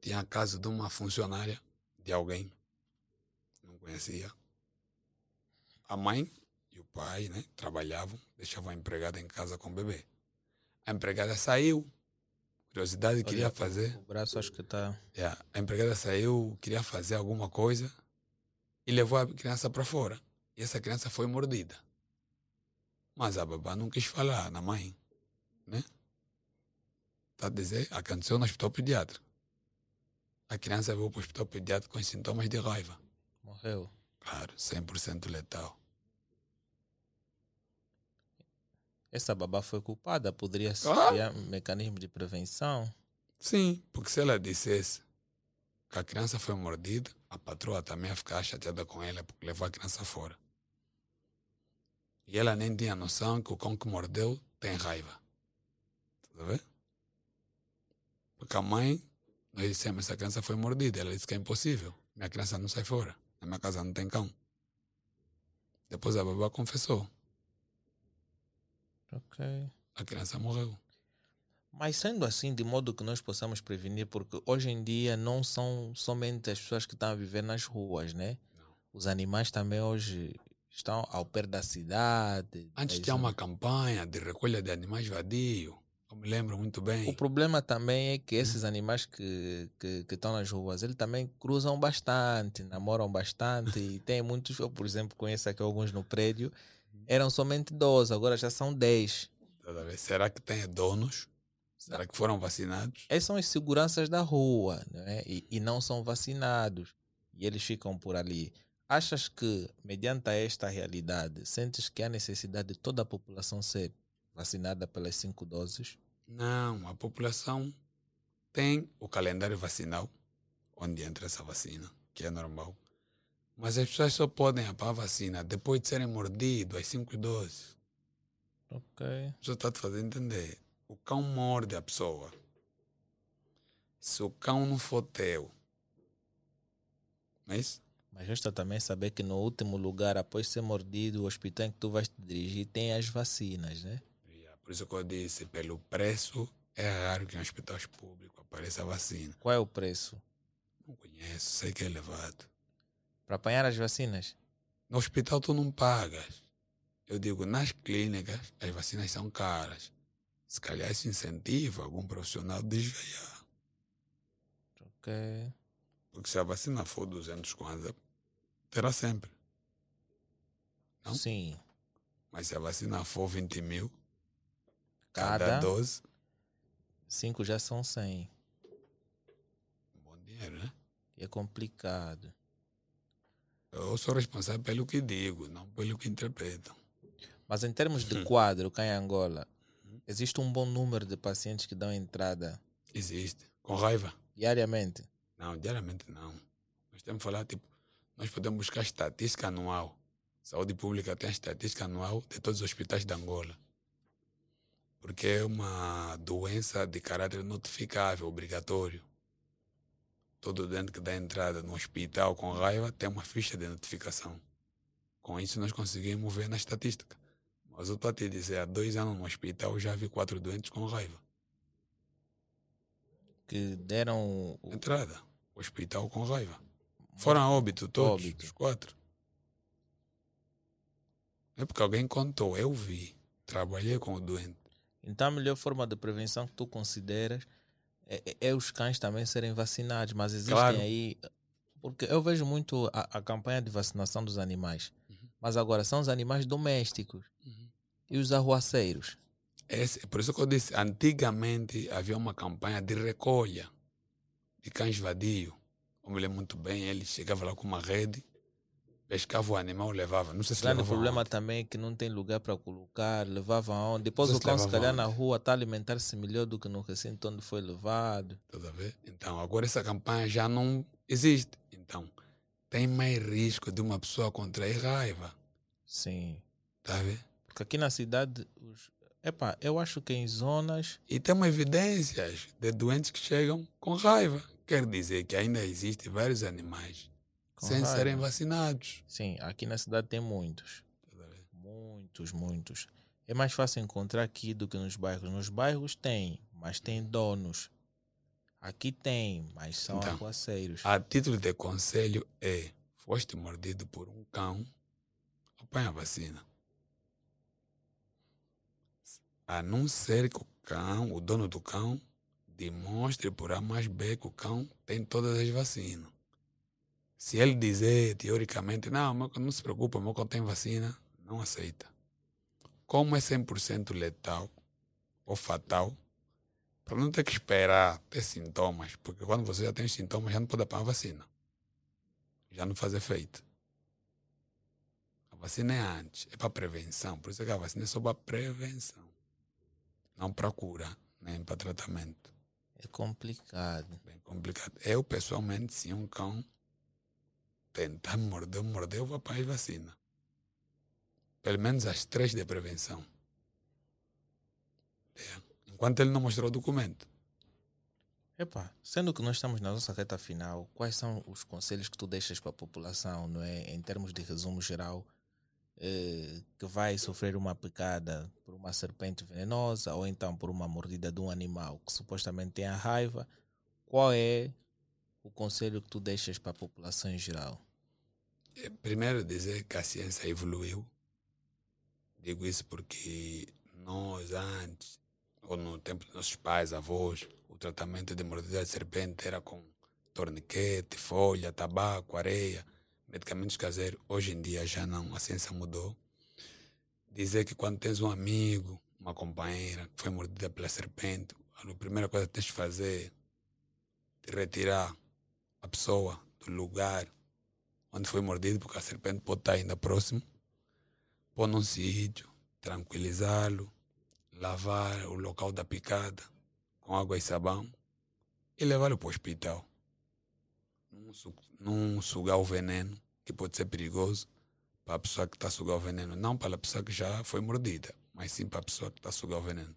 tinha caso de uma funcionária de alguém, não conhecia. A mãe e o pai né, trabalhavam, deixavam a empregada em casa com o bebê. A empregada saiu, curiosidade, queria Olha, fazer. O braço acho que está. Yeah, A empregada saiu, queria fazer alguma coisa e levou a criança para fora. E essa criança foi mordida. Mas a babá não quis falar na mãe, né? Está a dizer, aconteceu no hospital pediátrico. A criança veio para o hospital pediátrico com sintomas de raiva. Morreu. Claro, 100% letal. Essa babá foi culpada, poderia ser Ah! criar um mecanismo de prevenção. Sim, porque se ela dissesse que a criança foi mordida, a patroa também ia ficar chateada com ela porque levou a criança fora. E ela nem tinha noção que o cão que mordeu tem raiva. Tá vendo? Porque a mãe, nós dissemos, essa criança foi mordida. Ela disse que é impossível. Minha criança não sai fora. Na minha casa não tem cão. Depois a babá confessou. Ok. A criança morreu. Mas sendo assim, de modo que nós possamos prevenir, porque hoje em dia não são somente as pessoas que estão a viver nas ruas, né? Os animais também hoje estão ao pé da cidade. Antes das tinha uma campanha de recolha de animais vadios. Eu me lembro muito bem. O problema também é que esses animais que, que, que estão nas ruas, eles também cruzam bastante, namoram bastante e tem muitos, eu por exemplo conheço aqui alguns no prédio, eram somente 12, agora já são 10. Tá a ver? Será que tem donos? Será que foram vacinados? Esses são as seguranças da rua né? e, e não são vacinados e eles ficam por ali. Achas que, mediante esta realidade, sentes que há necessidade de toda a população ser vacinada pelas cinco doses? Não, a população tem o calendário vacinal, onde entra essa vacina, que é normal. Mas as pessoas só podem apagar a vacina depois de serem mordidos, as cinco doses. Ok. Só está te fazendo entender. O cão morde a pessoa. Se o cão não for teu, não é isso? Mas resta também saber que no último lugar, após ser mordido, o hospital em que tu vais te dirigir tem as vacinas, né? Por isso que eu disse, pelo preço, é raro que em hospitais públicos apareça a vacina. Qual é o preço? Não conheço, sei que é elevado. Para apanhar as vacinas? No hospital tu não pagas. Eu digo, nas clínicas as vacinas são caras. Se calhar isso incentiva algum profissional a desviar. Ok. Porque se a vacina for 200 kwanza, terá sempre. Não? Sim. Mas se a vacina for 20 mil, cada, Cada dose, cinco já são 100. bom dinheiro, né? É complicado. Eu sou responsável pelo que digo, não pelo que interpretam. Mas em termos de Hum. quadro cá em Angola, existe um bom número de pacientes que dão entrada Existe. Com raiva? diariamente. Não, diariamente não. Nós temos que falar, tipo, nós podemos buscar estatística anual. Saúde Pública tem a estatística anual de todos os hospitais de Angola. Porque é uma doença de caráter notificável, obrigatório. Todo doente que dá entrada no hospital com raiva tem uma ficha de notificação. Com isso, nós conseguimos ver na estatística. Mas eu estou a te dizer, há dois anos no hospital já vi quatro doentes com raiva. Que deram. Entrada. Hospital com raiva. Foram a óbito todos, óbito. os quatro. É porque alguém contou, eu vi. Trabalhei com o doente. Então a melhor forma de prevenção que tu consideras é, é, é os cães também serem vacinados, mas existem claro. aí. Porque eu vejo muito a, a, campanha de vacinação dos animais, uhum. mas agora são os animais domésticos uhum. e os arruaceiros. Esse, por isso que eu disse, antigamente havia uma campanha de recolha de cães vadios. Eu me lembro muito bem, ele chegava lá com uma rede pescava o animal, levava. Não sei se o problema onde. também é que não tem lugar para colocar, levava onde. Depois o cão, se calhar, na rua está a alimentar-se melhor do que no recinto onde foi levado. Tudo a ver? Então, agora essa campanha já não existe. Então, tem mais risco de uma pessoa contrair raiva. Sim. Tá a ver? Porque aqui na cidade, os... Epa, eu acho que em zonas. E temos evidências de doentes que chegam com raiva. Quer dizer que ainda existem vários animais sem raiva. serem vacinados. Sim, aqui na cidade tem muitos. Muitos, muitos. É mais fácil encontrar aqui do que nos bairros. Nos bairros tem, mas tem donos. Aqui tem, mas são então, aguaceiros. A título de conselho é: foste mordido por um cão, apanha a vacina. A não ser que o cão, o dono do cão, demonstre por A mais B que o cão tem todas as vacinas. Se ele dizer, teoricamente, não, não se preocupa, meu cão tem vacina, não aceita. Como é 100% letal ou fatal, para não ter que esperar ter sintomas, porque quando você já tem sintomas, já não pode apanhar a vacina. Já não faz efeito. A vacina é antes, é para prevenção. Por isso é que a vacina é só para prevenção. Não para cura, nem para tratamento. É complicado. Bem complicado. Eu, pessoalmente, se um cão tentar morder, morder, eu vou para. Pelo menos as três de prevenção. É. Enquanto ele não mostrou o documento. Epa, sendo que nós estamos na nossa reta final, quais são os conselhos que tu deixas para a população, não é? Em termos de resumo geral, eh, que vai sofrer uma picada por uma serpente venenosa ou então por uma mordida de um animal que supostamente tem a raiva, qual é o conselho que tu deixas para a população em geral? É, primeiro, dizer que a ciência evoluiu. Digo isso porque nós, antes, ou no tempo dos nossos pais, avós, o tratamento de mordida de serpente era com torniquete, folha, tabaco, areia, medicamentos caseiros. Hoje em dia já não, a ciência mudou. Dizer que quando tens um amigo, uma companheira que foi mordida pela serpente, a primeira coisa que tens de fazer é retirar a pessoa do lugar onde foi mordido, porque a serpente pode estar ainda próximo, pôr num sítio, tranquilizá-lo, lavar o local da picada com água e sabão e levá-lo para o hospital. Não, sugar o veneno, que pode ser perigoso para a pessoa que está a sugar o veneno, não para a pessoa que já foi mordida, mas sim para a pessoa que está a sugar o veneno.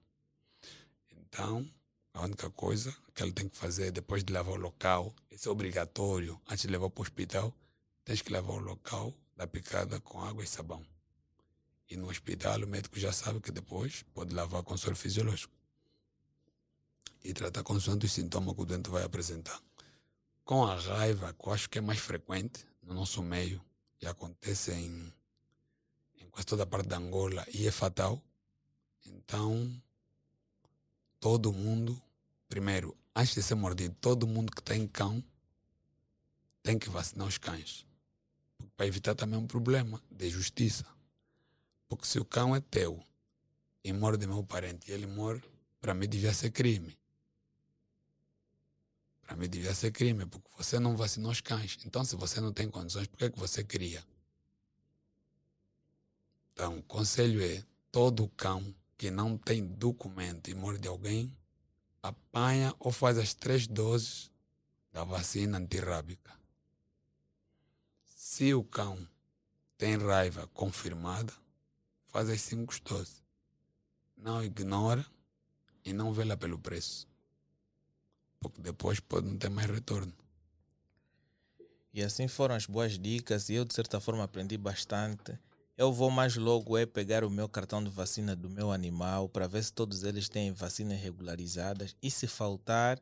Então, a única coisa que ele tem que fazer depois de levar o local, isso é obrigatório, antes de levar para o hospital, tens que levar o local da picada com água e sabão. E no hospital o médico já sabe que depois pode lavar com soro fisiológico. E tratar consoante os sintomas que o doente vai apresentar. Com a raiva, que eu acho que é mais frequente no nosso meio, e acontece em, em quase toda a parte da Angola e é fatal, então todo mundo Primeiro, antes de ser mordido, todo mundo que tem cão tem que vacinar os cães. Para evitar também um problema de justiça. Porque se o cão é teu e morde meu parente e ele morre, para mim devia ser crime. Para mim devia ser crime, porque você não vacinou os cães. Então, se você não tem condições, por que, é que você cria? Então, o conselho é: todo cão que não tem documento e morde alguém, apanha ou faz as três doses da vacina antirrábica. Se o cão tem raiva confirmada, faz as 5 gostoso. Não ignora e não vê lá pelo preço. Porque depois pode não ter mais retorno. E assim foram as boas dicas e eu de certa forma aprendi bastante. Eu vou mais logo é pegar o meu cartão de vacina do meu animal para ver se todos eles têm vacinas regularizadas e se faltar,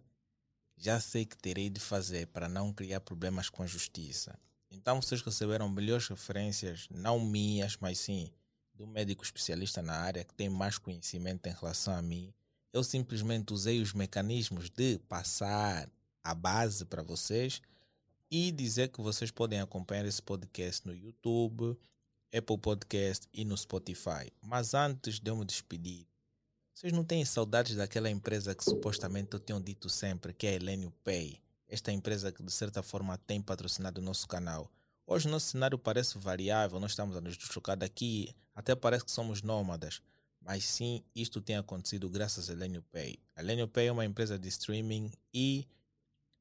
já sei que terei de fazer para não criar problemas com a justiça. Então vocês receberam melhores referências, não minhas, mas sim do médico especialista na área que tem mais conhecimento em relação a mim. Eu simplesmente usei os mecanismos de passar a base para vocês e dizer que vocês podem acompanhar esse podcast no YouTube, Apple Podcast e no Spotify. Mas antes de eu me despedir, vocês não têm saudades daquela empresa que supostamente eu tenho dito sempre, que é a Elenio Pay? Esta empresa que de certa forma tem patrocinado o nosso canal. Hoje nosso cenário parece variável, nós estamos a nos deslocar daqui, até parece que somos nómadas. Mas sim, isto tem acontecido graças a Elenio Pay. A Elenio Pay é uma empresa de streaming e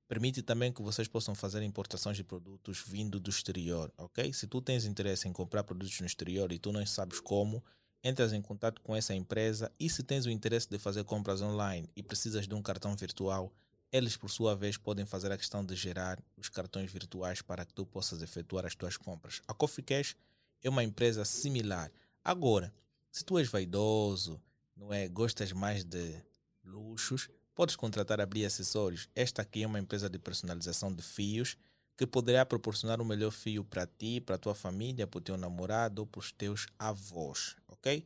permite também que vocês possam fazer importações de produtos vindo do exterior, ok? Se tu tens interesse em comprar produtos no exterior e tu não sabes como, entras em contato com essa empresa e se tens o interesse de fazer compras online e precisas de um cartão virtual, eles por sua vez podem fazer a questão de gerar os cartões virtuais para que tu possas efetuar as tuas compras. A Coffee Cash é uma empresa similar. Agora, se tu és vaidoso, não é, gostas mais de luxos, podes contratar a Bri Acessórios. Esta aqui é uma empresa de personalização de fios que poderá proporcionar o melhor fio para ti, para a tua família, para o teu namorado ou para os teus avós, ok?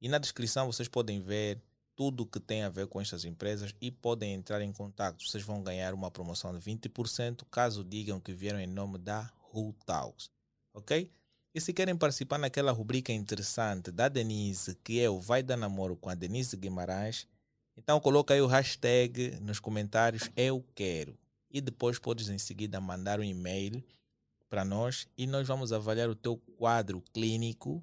E na descrição vocês podem ver tudo que tem a ver com estas empresas e podem entrar em contato. Vocês vão ganhar uma promoção de 20% caso digam que vieram em nome da Who Talks, ok? E se querem participar naquela rubrica interessante da Denise, que é o Vai Dar Namoro com a Denise Guimarães, então coloca aí o hashtag nos comentários Eu Quero e depois podes em seguida mandar um e-mail para nós e nós vamos avaliar o teu quadro clínico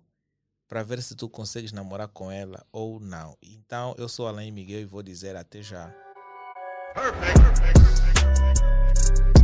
para ver se tu consegues namorar com ela ou não. Então eu sou Alain Miguel e vou dizer até já. Perfect. Perfect.